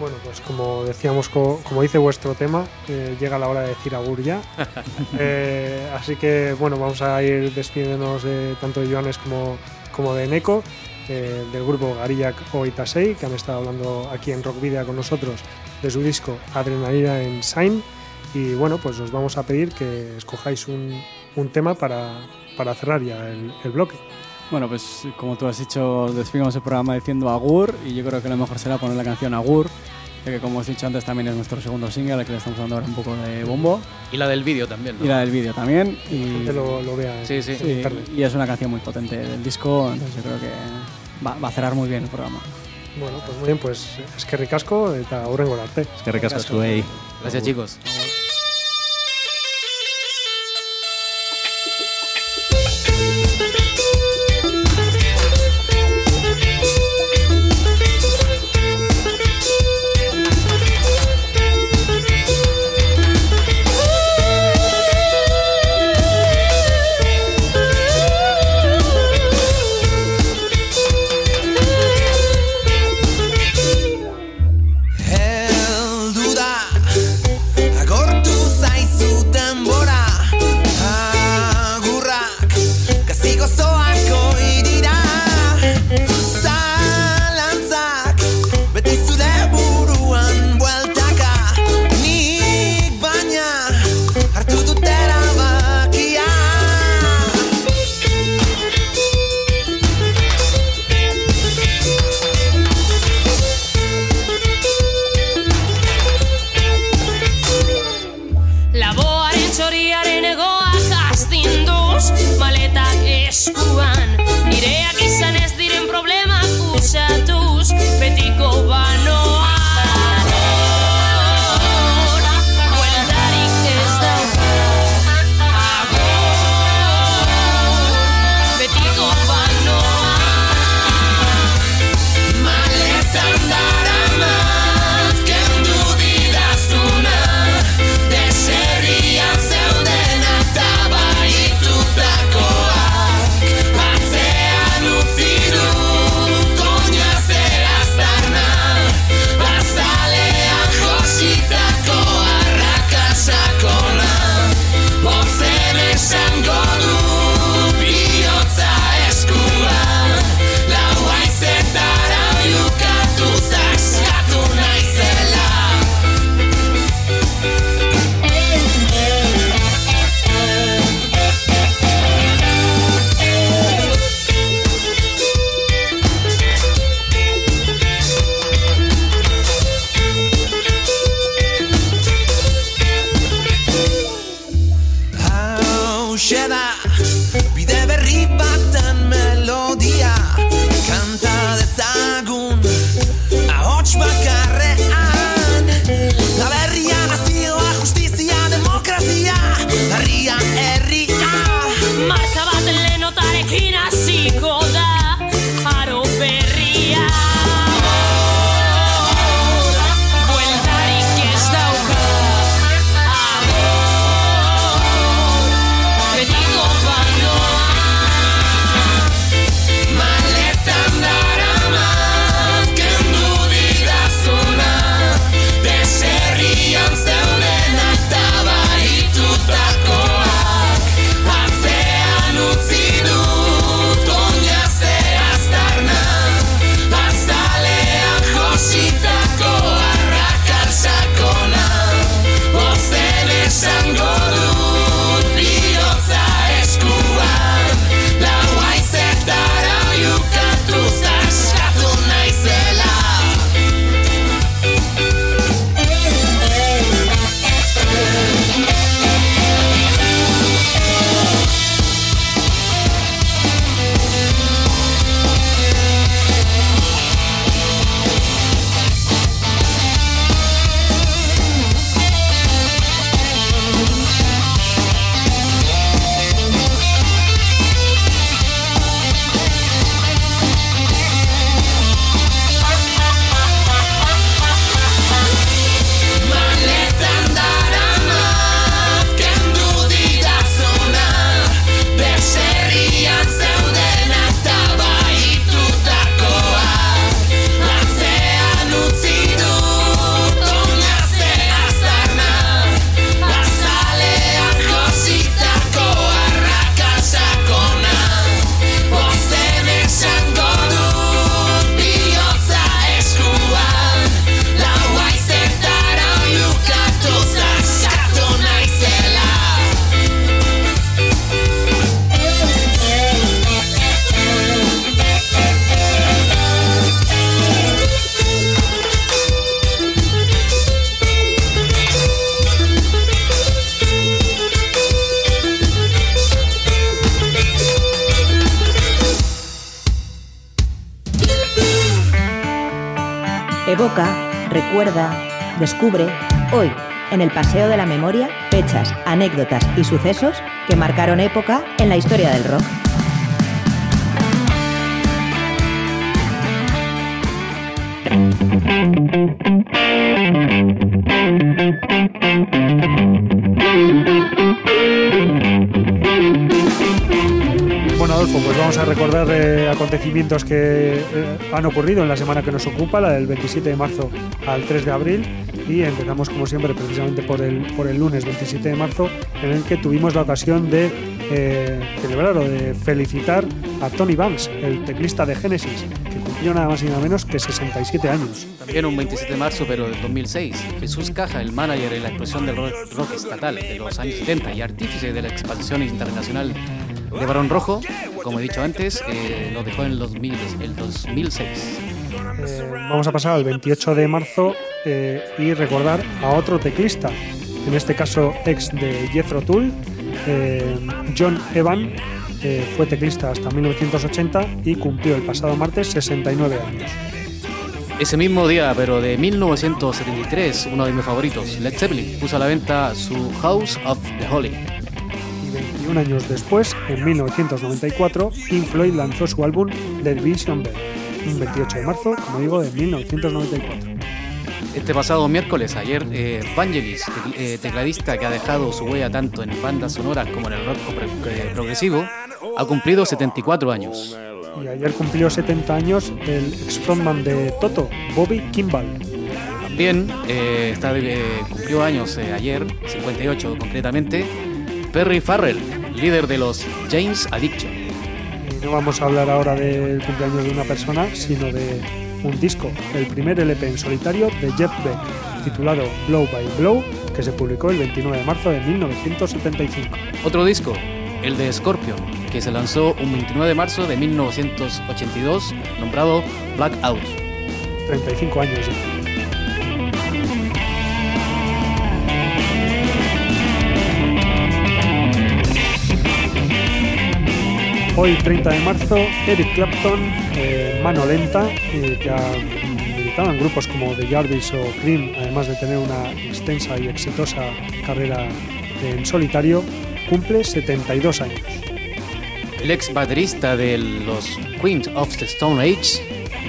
Bueno, pues como decíamos, co- como dice vuestro tema, eh, llega la hora de decir agur ya. Eh, así que bueno, vamos a ir despidiéndonos de tanto de Joanes como, como de Neko, eh, del grupo Garillac o Itasei, que han estado hablando aquí en Rock Video con nosotros de su disco Adrenalina en Sign. Y bueno, pues os vamos a pedir que escojáis un, un tema para, para cerrar ya el, el bloque. Bueno, pues como tú has dicho, despedimos el programa diciendo Agur y yo creo que lo mejor será poner la canción Agur, que como os he dicho antes también es nuestro segundo single, al que le estamos dando ahora un poco de bombo, Y la del vídeo también, ¿no? y la del vídeo también. Y, Que lo, lo vea en- Sí, sí. sí, y es una canción muy potente del disco, entonces yo creo que va, va a cerrar muy bien el programa. Bueno, pues muy bien, pues es que ricasco eta aurrengo arte. Es que recasco zuei. Gracias, chicos. Descubre, hoy, en el Paseo de la Memoria, fechas, anécdotas y sucesos que marcaron época en la historia del rock. Bueno, Adolfo, pues vamos a recordar eh, acontecimientos que eh, han ocurrido en la semana que nos ocupa, la del 27 de marzo al 3 de abril, y empezamos como siempre precisamente por el, por el lunes 27 de marzo, en el que tuvimos la ocasión de eh, celebrar o de felicitar a Tony Banks, el teclista de Genesis, que cumplió nada más y nada menos que 67 años. También un 27 de marzo, pero del 2006, Jesús Caja, el manager en la explosión del rock, rock estatal de los años 70 y artífice de la expansión internacional de Barón Rojo, como he dicho antes, eh, lo dejó en el, 2000 el 2006. Eh, vamos a pasar al 28 de marzo eh, y recordar a otro teclista, en este caso ex de Jethro Tull, eh, John Evan, eh, fue teclista hasta 1980 y cumplió el pasado martes 69 años. Ese mismo día, pero de 1973, uno de mis favoritos, Led Zeppelin, puso a la venta su House of the Holy. Y 21 años después, en 1994, Pink Floyd lanzó su álbum The Vision Bell, un 28 de marzo, como digo, de 1994. Este pasado miércoles, ayer, eh, Vangelis, eh, tecladista que ha dejado su huella tanto en bandas sonoras como en el rock eh, progresivo, ha cumplido 74 años. Y ayer cumplió 70 años el ex frontman de Toto, Bobby Kimball. También eh, está eh, cumplió años eh, ayer, 58 concretamente, Perry Farrell, líder de los James Addiction. Y no vamos a hablar ahora del cumpleaños de una persona, sino de un disco, el primer LP en solitario de Jeff Beck, titulado Blow by Blow, que se publicó el 29 de marzo de 1975. Otro disco, el de Scorpion, que se lanzó un 29 de marzo de 1982, nombrado Blackout. 35 años ya. Hoy, 30 de marzo, Eric Clapton, eh, mano lenta, que ha en grupos como The Jarvis o Cream, además de tener una extensa y exitosa carrera en solitario, cumple 72 años. El ex baterista de los Queens of the Stone Age,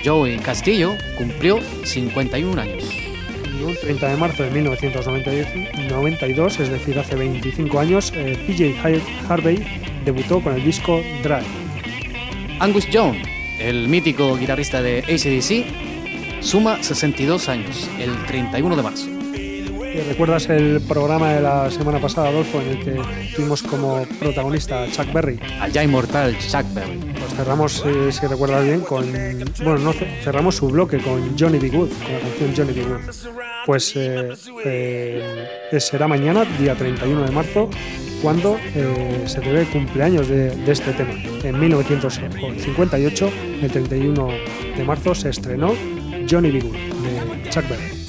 Joey Castillo, cumplió 51 años. Un 30 de marzo de 1992, es decir, hace 25 años, eh, PJ Har- Harvey debutó con el disco Drive. Angus Young, el mítico guitarrista de ACDC, suma 62 años, el 31 de marzo. ¿Y ¿Recuerdas el programa de la semana pasada, Adolfo, en el que tuvimos como protagonista a Chuck Berry? Al ya inmortal Chuck Berry. Pues cerramos, eh, si recuerdas bien, con. Bueno, no, ce- cerramos su bloque con Johnny B. Good, con la canción Johnny B. Good. Pues eh, eh, será mañana, día 31 de marzo, cuando eh, se debe el cumpleaños de, de este tema. En 1958, el 31 de marzo, se estrenó Johnny B. Good, de Chuck Berry.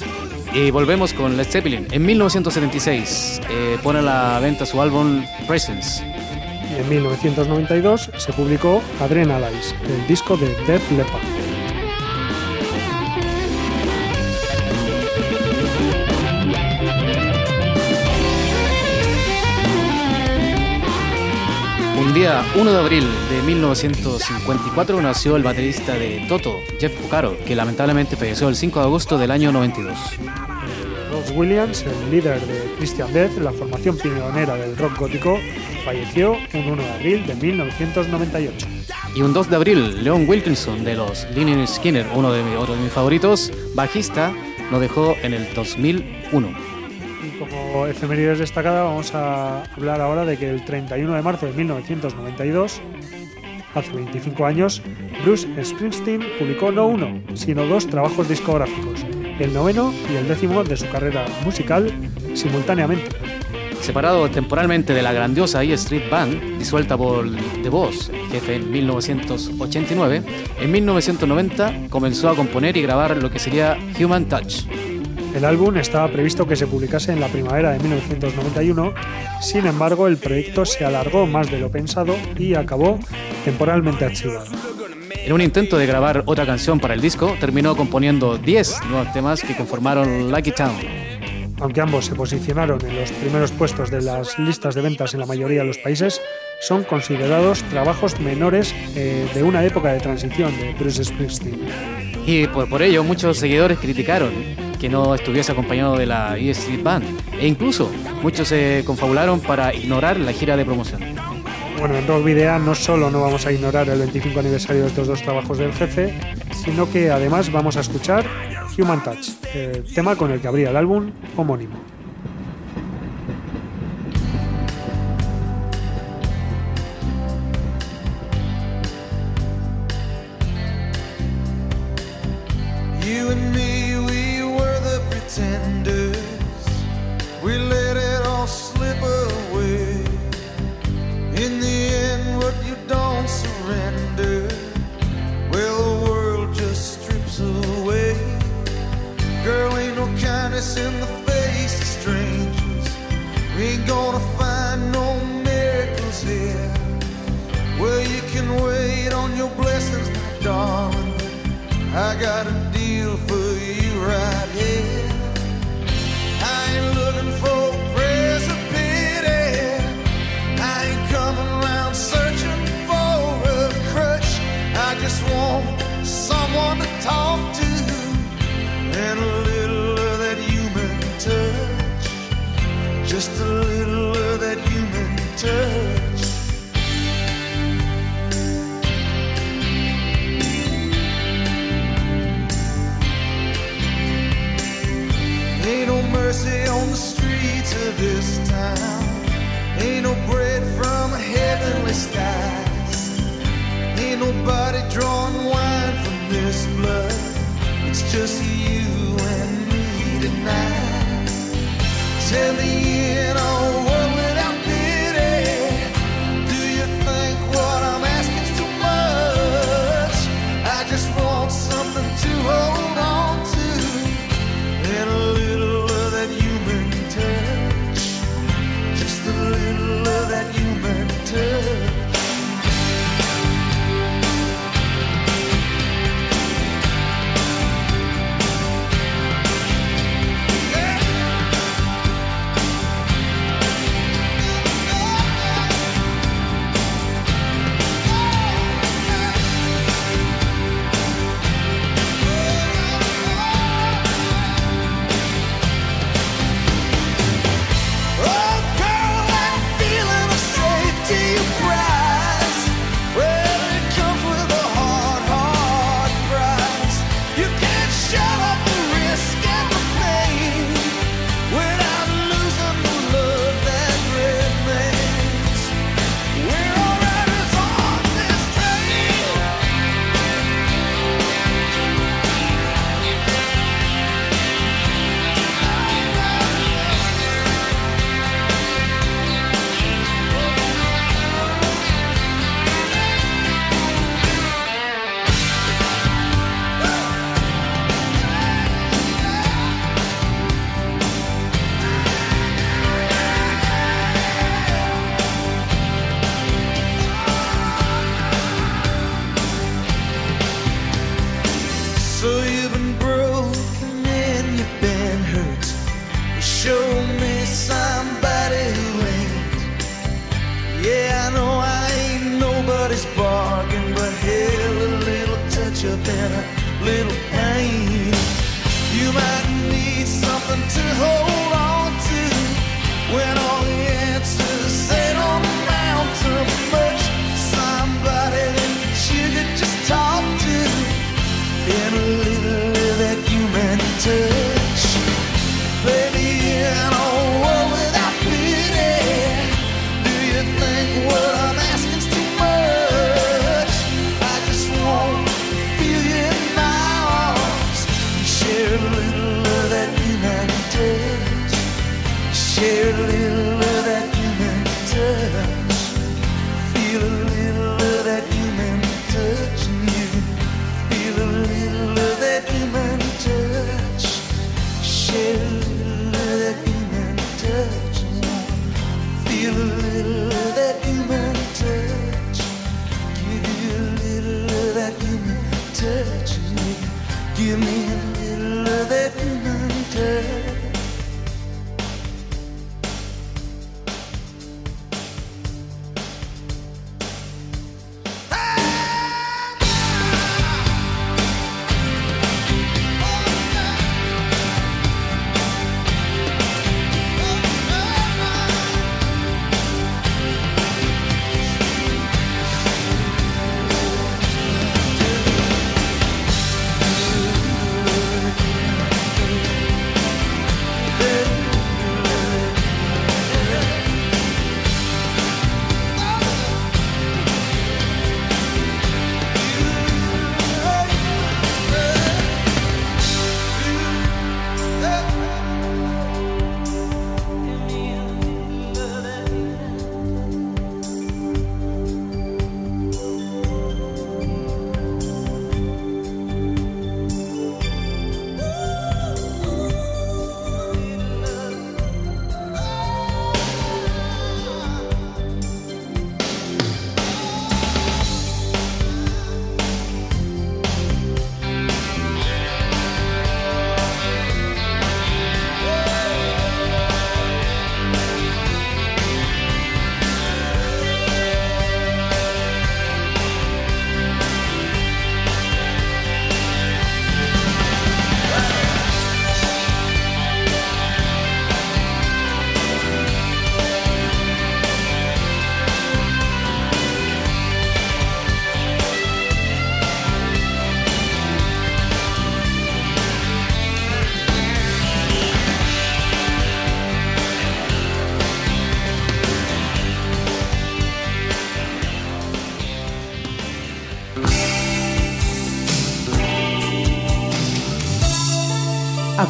Y volvemos con Led Zeppelin. En 1976 eh, pone a la venta su álbum Presence. Y en 1992 se publicó Adrenalize, el disco de Def Leppard. Un día 1 de abril de 1954 nació el baterista de Toto, Jeff Porcaro, que lamentablemente falleció el 5 de agosto del año 92. Williams, el líder de Christian Death, la formación pionera del rock gótico, falleció un 1 de abril de 1998. Y un 2 de abril, Leon Wilkinson de los Lynyrd Skinner, uno de, mi- otro de mis favoritos, bajista, nos dejó en el 2001. Y como efemérides destacada, vamos a hablar ahora de que el 31 de marzo de 1992, hace 25 años, Bruce Springsteen publicó no uno, sino dos trabajos discográficos, el noveno y el décimo de su carrera musical simultáneamente. Separado temporalmente de la grandiosa E Street Band, disuelta por The Boss, jefe en 1989, en 1990 comenzó a componer y grabar lo que sería Human Touch. El álbum estaba previsto que se publicase en la primavera de 1991, sin embargo el proyecto se alargó más de lo pensado y acabó temporalmente archivado. En un intento de grabar otra canción para el disco, terminó componiendo 10 nuevos temas que conformaron Lucky Town. Aunque ambos se posicionaron en los primeros puestos de las listas de ventas en la mayoría de los países, son considerados trabajos menores eh, de una época de transición de Bruce Springsteen. Y por, por ello muchos seguidores criticaron que no estuviese acompañado de la E Street Band. E incluso muchos se confabularon para ignorar la gira de promoción. Bueno, en Rock Video no solo no vamos a ignorar el 25 aniversario de estos dos trabajos del jefe, sino que además vamos a escuchar Human Touch, tema con el que abría el álbum homónimo. I got a nobody drawing wine from this blood. It's just you and me tonight. Tell me in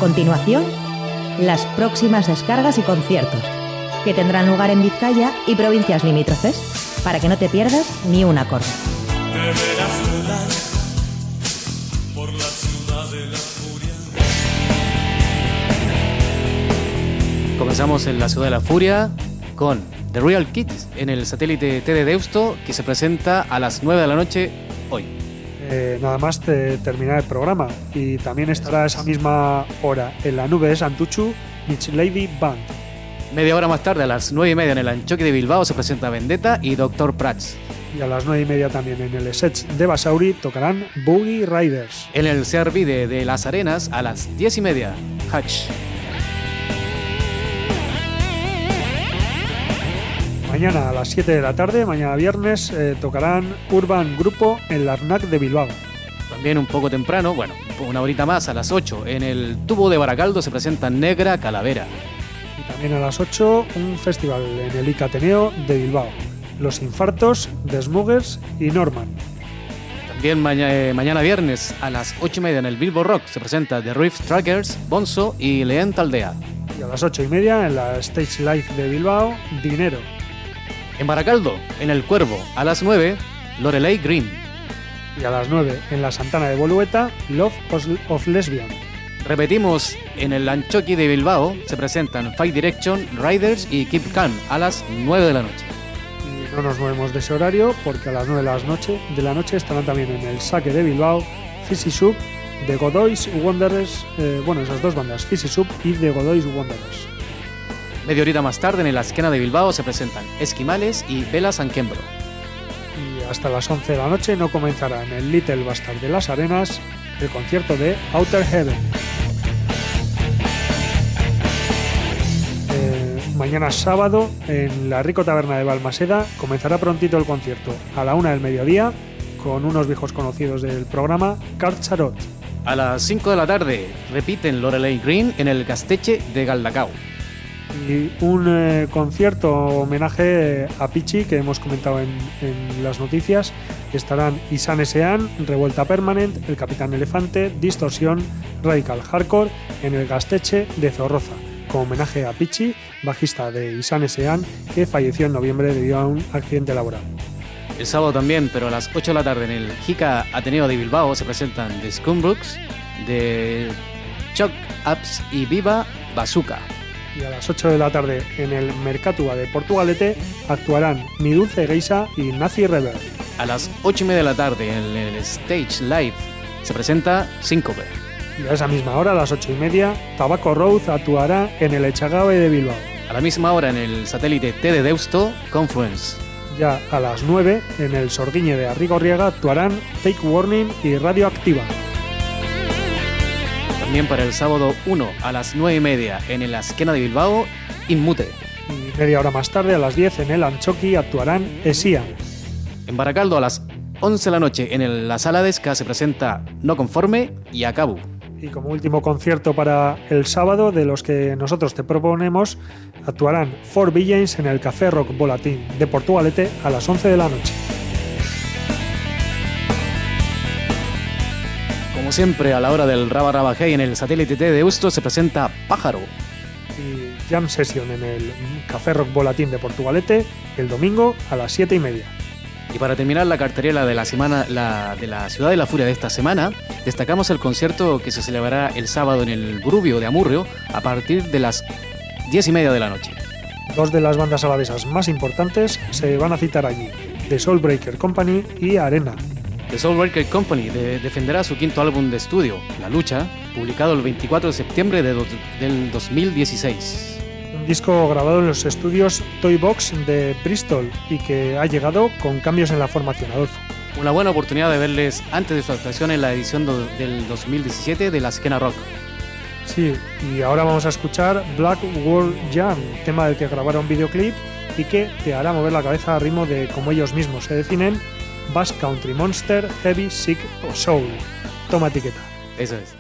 continuación, las próximas descargas y conciertos, que tendrán lugar en Vizcaya y provincias limítrofes, para que no te pierdas ni un acorde. Comenzamos en la ciudad de la furia con The Real Kids en el satélite T de Deusto que se presenta a las 9 de la noche hoy. Eh, nada más te- terminar el programa. Y también estará a esa misma hora en la nube de Santuchu, Beach Lady Band. Media hora más tarde, a las 9 y media en el Anchoque de Bilbao, se presenta Vendetta y Dr. Prats. Y a las 9 y media también en el Sets de Basauri tocarán Boogie Riders. En el CRB de, de Las Arenas, a las 10 y media, Hatch. Mañana a las 7 de la tarde, mañana viernes, eh, tocarán Urban Grupo en la RNAC de Bilbao. También un poco temprano, bueno, una horita más, a las 8, en el tubo de Baracaldo se presenta Negra Calavera. Y también a las 8, un festival en el IC Ateneo de Bilbao. Los Infartos, The Smugglers y Norman. También maña- eh, mañana viernes, a las 8 y media en el Bilbo Rock, se presenta The Rift Trackers, Bonzo y Leent Aldea. Y a las 8 y media en la Stage Live de Bilbao, Dinero. En Baracaldo, en el Cuervo, a las 9, Lorelei Green. Y a las 9 en la Santana de Bolueta, Love of- Lesbian. Repetimos, en el Anchoqui de Bilbao se presentan Fight Direction, Riders y Keep Calm a las 9 de la noche. Y no nos movemos de ese horario porque a las 9 de la noche, de la noche estarán también en el Saque de Bilbao, Fizzy Soup, The Godoys Wanderers, eh, bueno, esas dos bandas, Fizzy Soup y The Godoys Wanderers. Media horita más tarde, en la esquina de Bilbao se presentan Esquimales y Vela San Quembro. Y hasta las 11 de la noche no comenzará en el Little Bastard de las Arenas el concierto de Outer Heaven. Eh, mañana sábado en la Rico Taberna de Balmaseda comenzará prontito el concierto a la una del mediodía con unos viejos conocidos del programa Carcharot. A las 5 de la tarde repiten Lorelei Green en el Casteche de Galdacao. Y un eh, concierto homenaje a Pichi que hemos comentado en, las noticias. Estarán Isan Esean, Revuelta Permanent, El Capitán Elefante, Distorsión, Radical Hardcore en el Gasteche de Zorroza, como homenaje a Pichi, bajista de Isan Esean, que falleció en noviembre debido a un accidente laboral. El sábado también, pero a las 8 de la tarde en el Jica Ateneo de Bilbao se presentan The Scumbrooks, The Choc Ups y Viva Bazooka. Y a las 8 de la tarde en el Mercatua de Portugalete actuarán Mi Dulce Geisa y Nazi Rebel. A las 8 y media de la tarde en el Stage Live se presenta Síncope. Y a esa misma hora, a las 8 y media, Tabaco Road actuará en el Echagave de Bilbao. A la misma hora en el satélite T de Deusto, Confluence. Ya a las 9, en el Sorguiñe de Arrigorriaga actuarán Take Warning y Radioactiva. También para el sábado 1 a las 9 y media en el Asquena de Bilbao, Inmute. Y media hora más tarde, a las 10, en el Anchoqui actuarán Esia. En Baracaldo a las 11 de la noche en el- la sala de Esca se presenta No Conforme y Acabu. Y como último concierto para el sábado, de los que nosotros te proponemos, actuarán Four Villains en el Café Rock Volatín de Portugalete a las 11 de la noche. Siempre, a la hora del Raba Raba Hey en el satélite T de Deusto se presenta Pájaro. Y Jam Session en el Café Rock Volatín de Portugalete el domingo a las 7 y media. Y para terminar la cartelera de la semana la, de la Ciudad de la Furia de esta semana, destacamos el concierto que se celebrará el sábado en el Brubio de Amurrio a partir de las 10 y media de la noche. Dos de las bandas alavesas más importantes se van a citar allí, The Soulbreaker Company y Arena. The Soulbreaker Company de- defenderá su quinto álbum de estudio, La Lucha, publicado el 24 de septiembre de do- del 2016. Un disco grabado en los estudios Toy Box de Bristol y que ha llegado con cambios en la formación, Adolfo. Una buena oportunidad de verles antes de su actuación en la edición do- del 2017 de la Skena Rock. Sí, y ahora vamos a escuchar Black World Jam, tema del que grabaron videoclip y que te hará mover la cabeza a ritmo de, como ellos mismos se definen, Bass Country Monster, Heavy, Sick o Soul. Toma etiqueta. Eso es.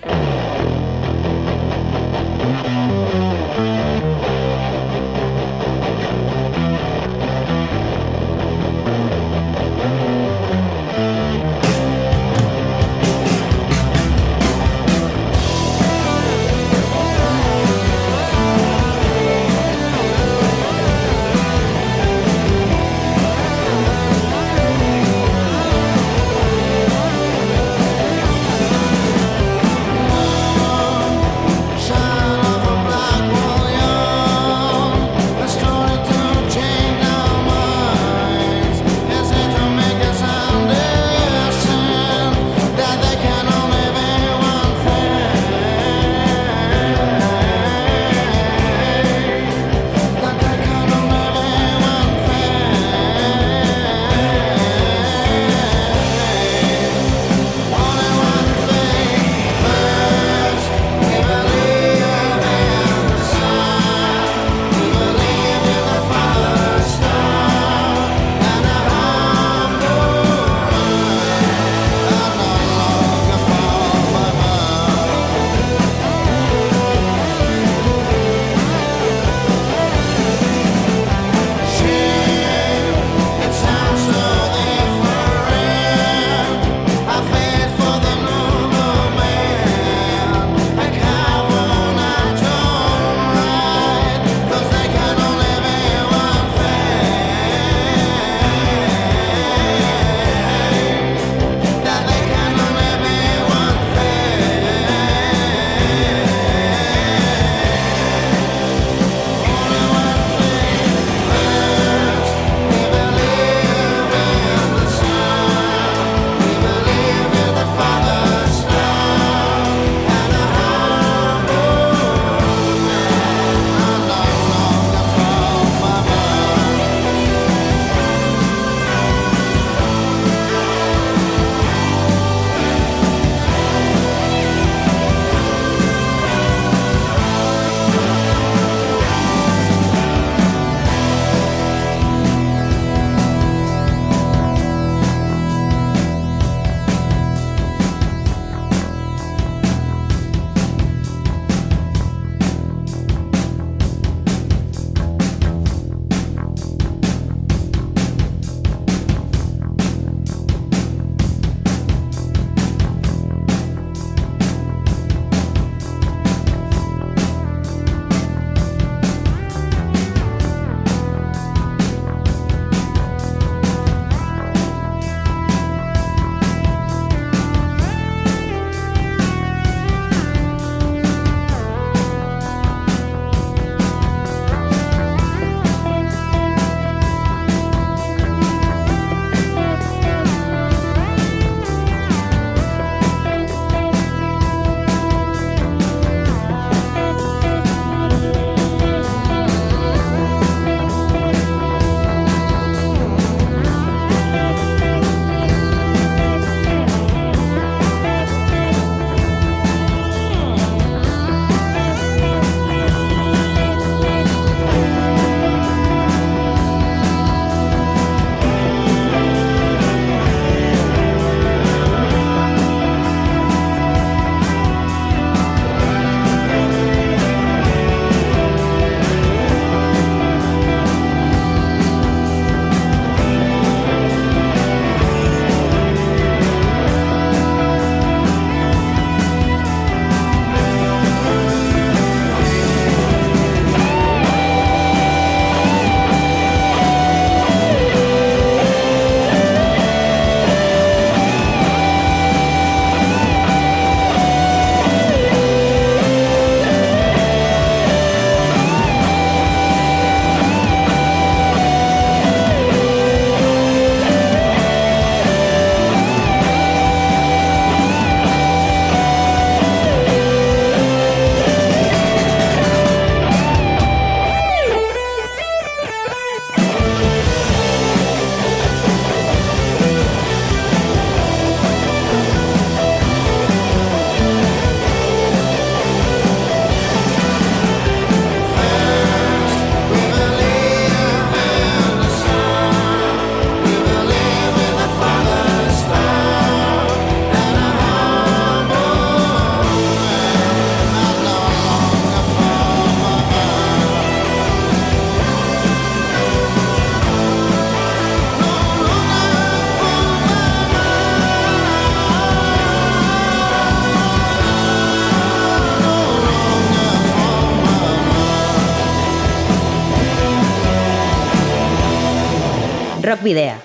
Rock Video.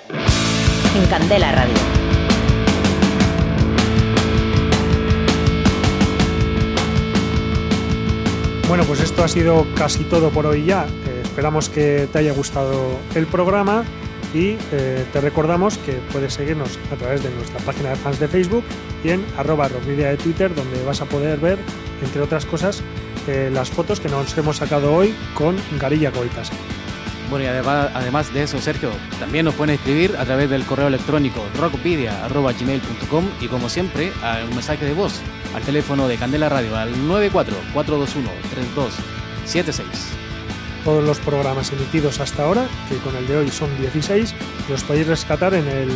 En Candela Radio. Bueno, pues esto ha sido casi todo por hoy ya. Eh, esperamos que te haya gustado el programa y eh, te recordamos que puedes seguirnos a través de nuestra página de fans de Facebook y en arroba rockvidia de Twitter donde vas a poder ver, entre otras cosas, eh, las fotos que nos hemos sacado hoy con Garilla Coitas. Bueno, y además, de eso, Sergio, también nos pueden escribir a través del correo electrónico rockpedia.gmail.com y como siempre, a un mensaje de voz al teléfono de Candela Radio al 94-421-3276. Todos los programas emitidos hasta ahora, que con el de hoy son 16, los podéis rescatar en el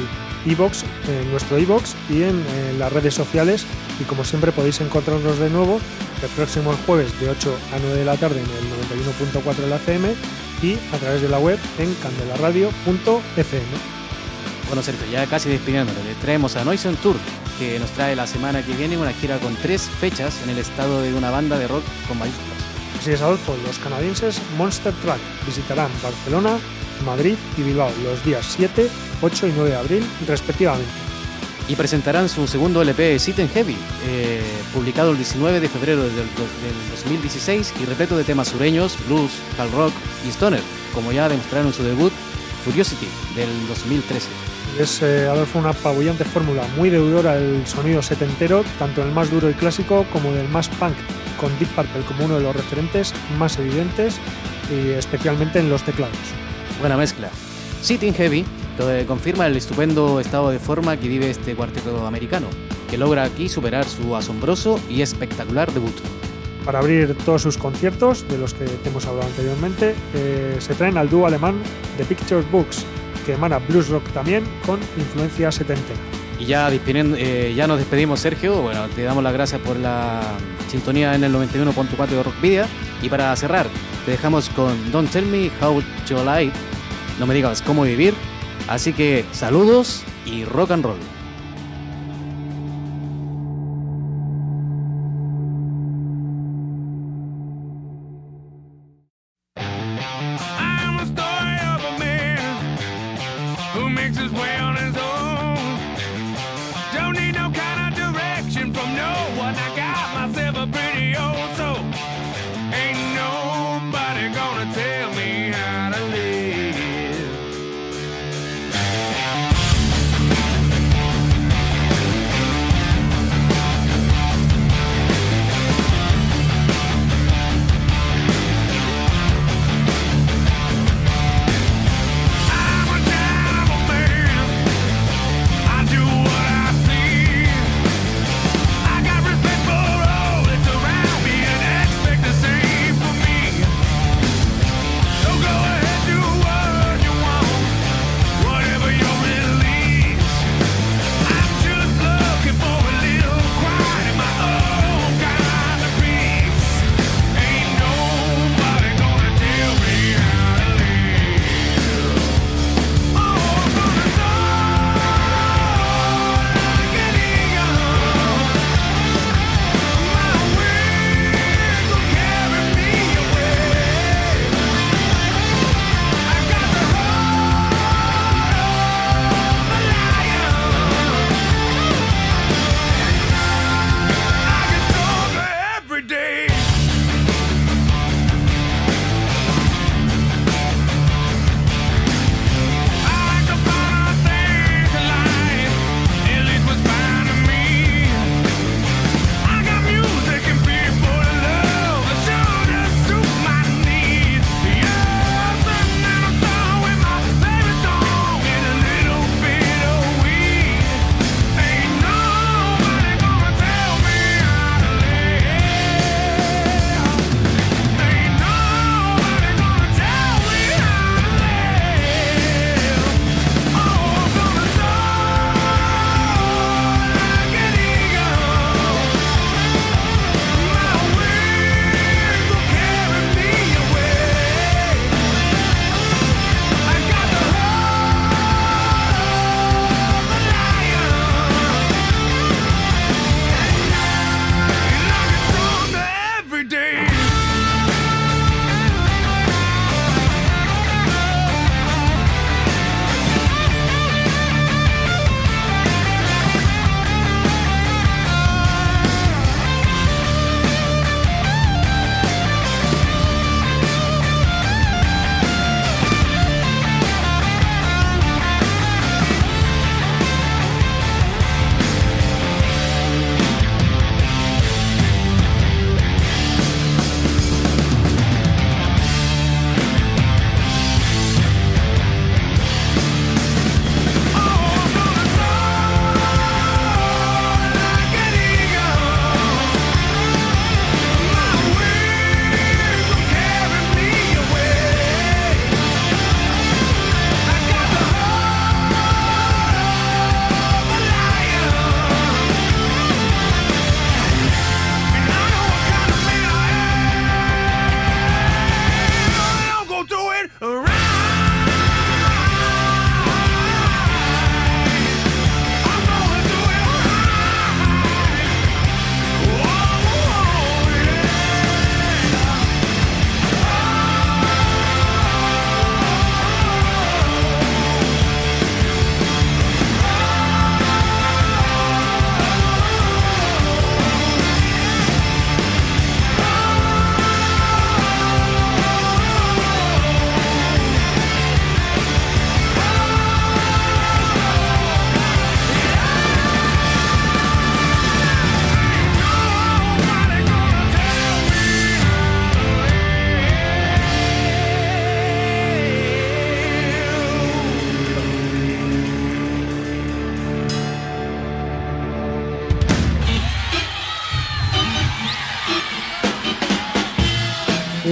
iBox, en nuestro iBox y en, en las redes sociales. Y como siempre podéis encontrarnos de nuevo el próximo jueves de 8 a 9 de la tarde en el 91.4 de la FM y a través de la web en candelaradio.fm. Bueno, Sergio, ya casi despidiéndonos, le traemos a Noise on Tour, que nos trae la semana que viene una gira con tres fechas en el estado de una banda de rock con mayúsculas. Así es, Adolfo, los canadienses Monster Truck visitarán Barcelona, Madrid y Bilbao los días 7, 8 y 9 de abril respectivamente. Y presentarán su segundo LP Sit and Heavy, eh, publicado el 19 de febrero del, del 2016 y repleto de temas sureños, blues, hard rock y stoner, como ya demostraron en su debut Furiosity del 2013. Es, eh, Adolfo, una apabullante fórmula, muy deudora del sonido setentero, tanto en el más duro y clásico como del más punk, con Deep Purple como uno de los referentes más evidentes y especialmente en los teclados. Buena mezcla. Sitting Heavy confirma el estupendo estado de forma que vive este cuarteto americano, que logra aquí superar su asombroso y espectacular debut. Para abrir todos sus conciertos, de los que hemos hablado anteriormente, eh, se traen al dúo alemán The Picture Books, que emana blues rock también con influencia setentera. Y ya, eh, ya nos despedimos, Sergio. Bueno, te damos las gracias por la sintonía en el 91.4 de Rockvidia. Y para cerrar, te dejamos con Don't Tell Me How to Live. No me digas cómo vivir. Así que saludos y rock and roll.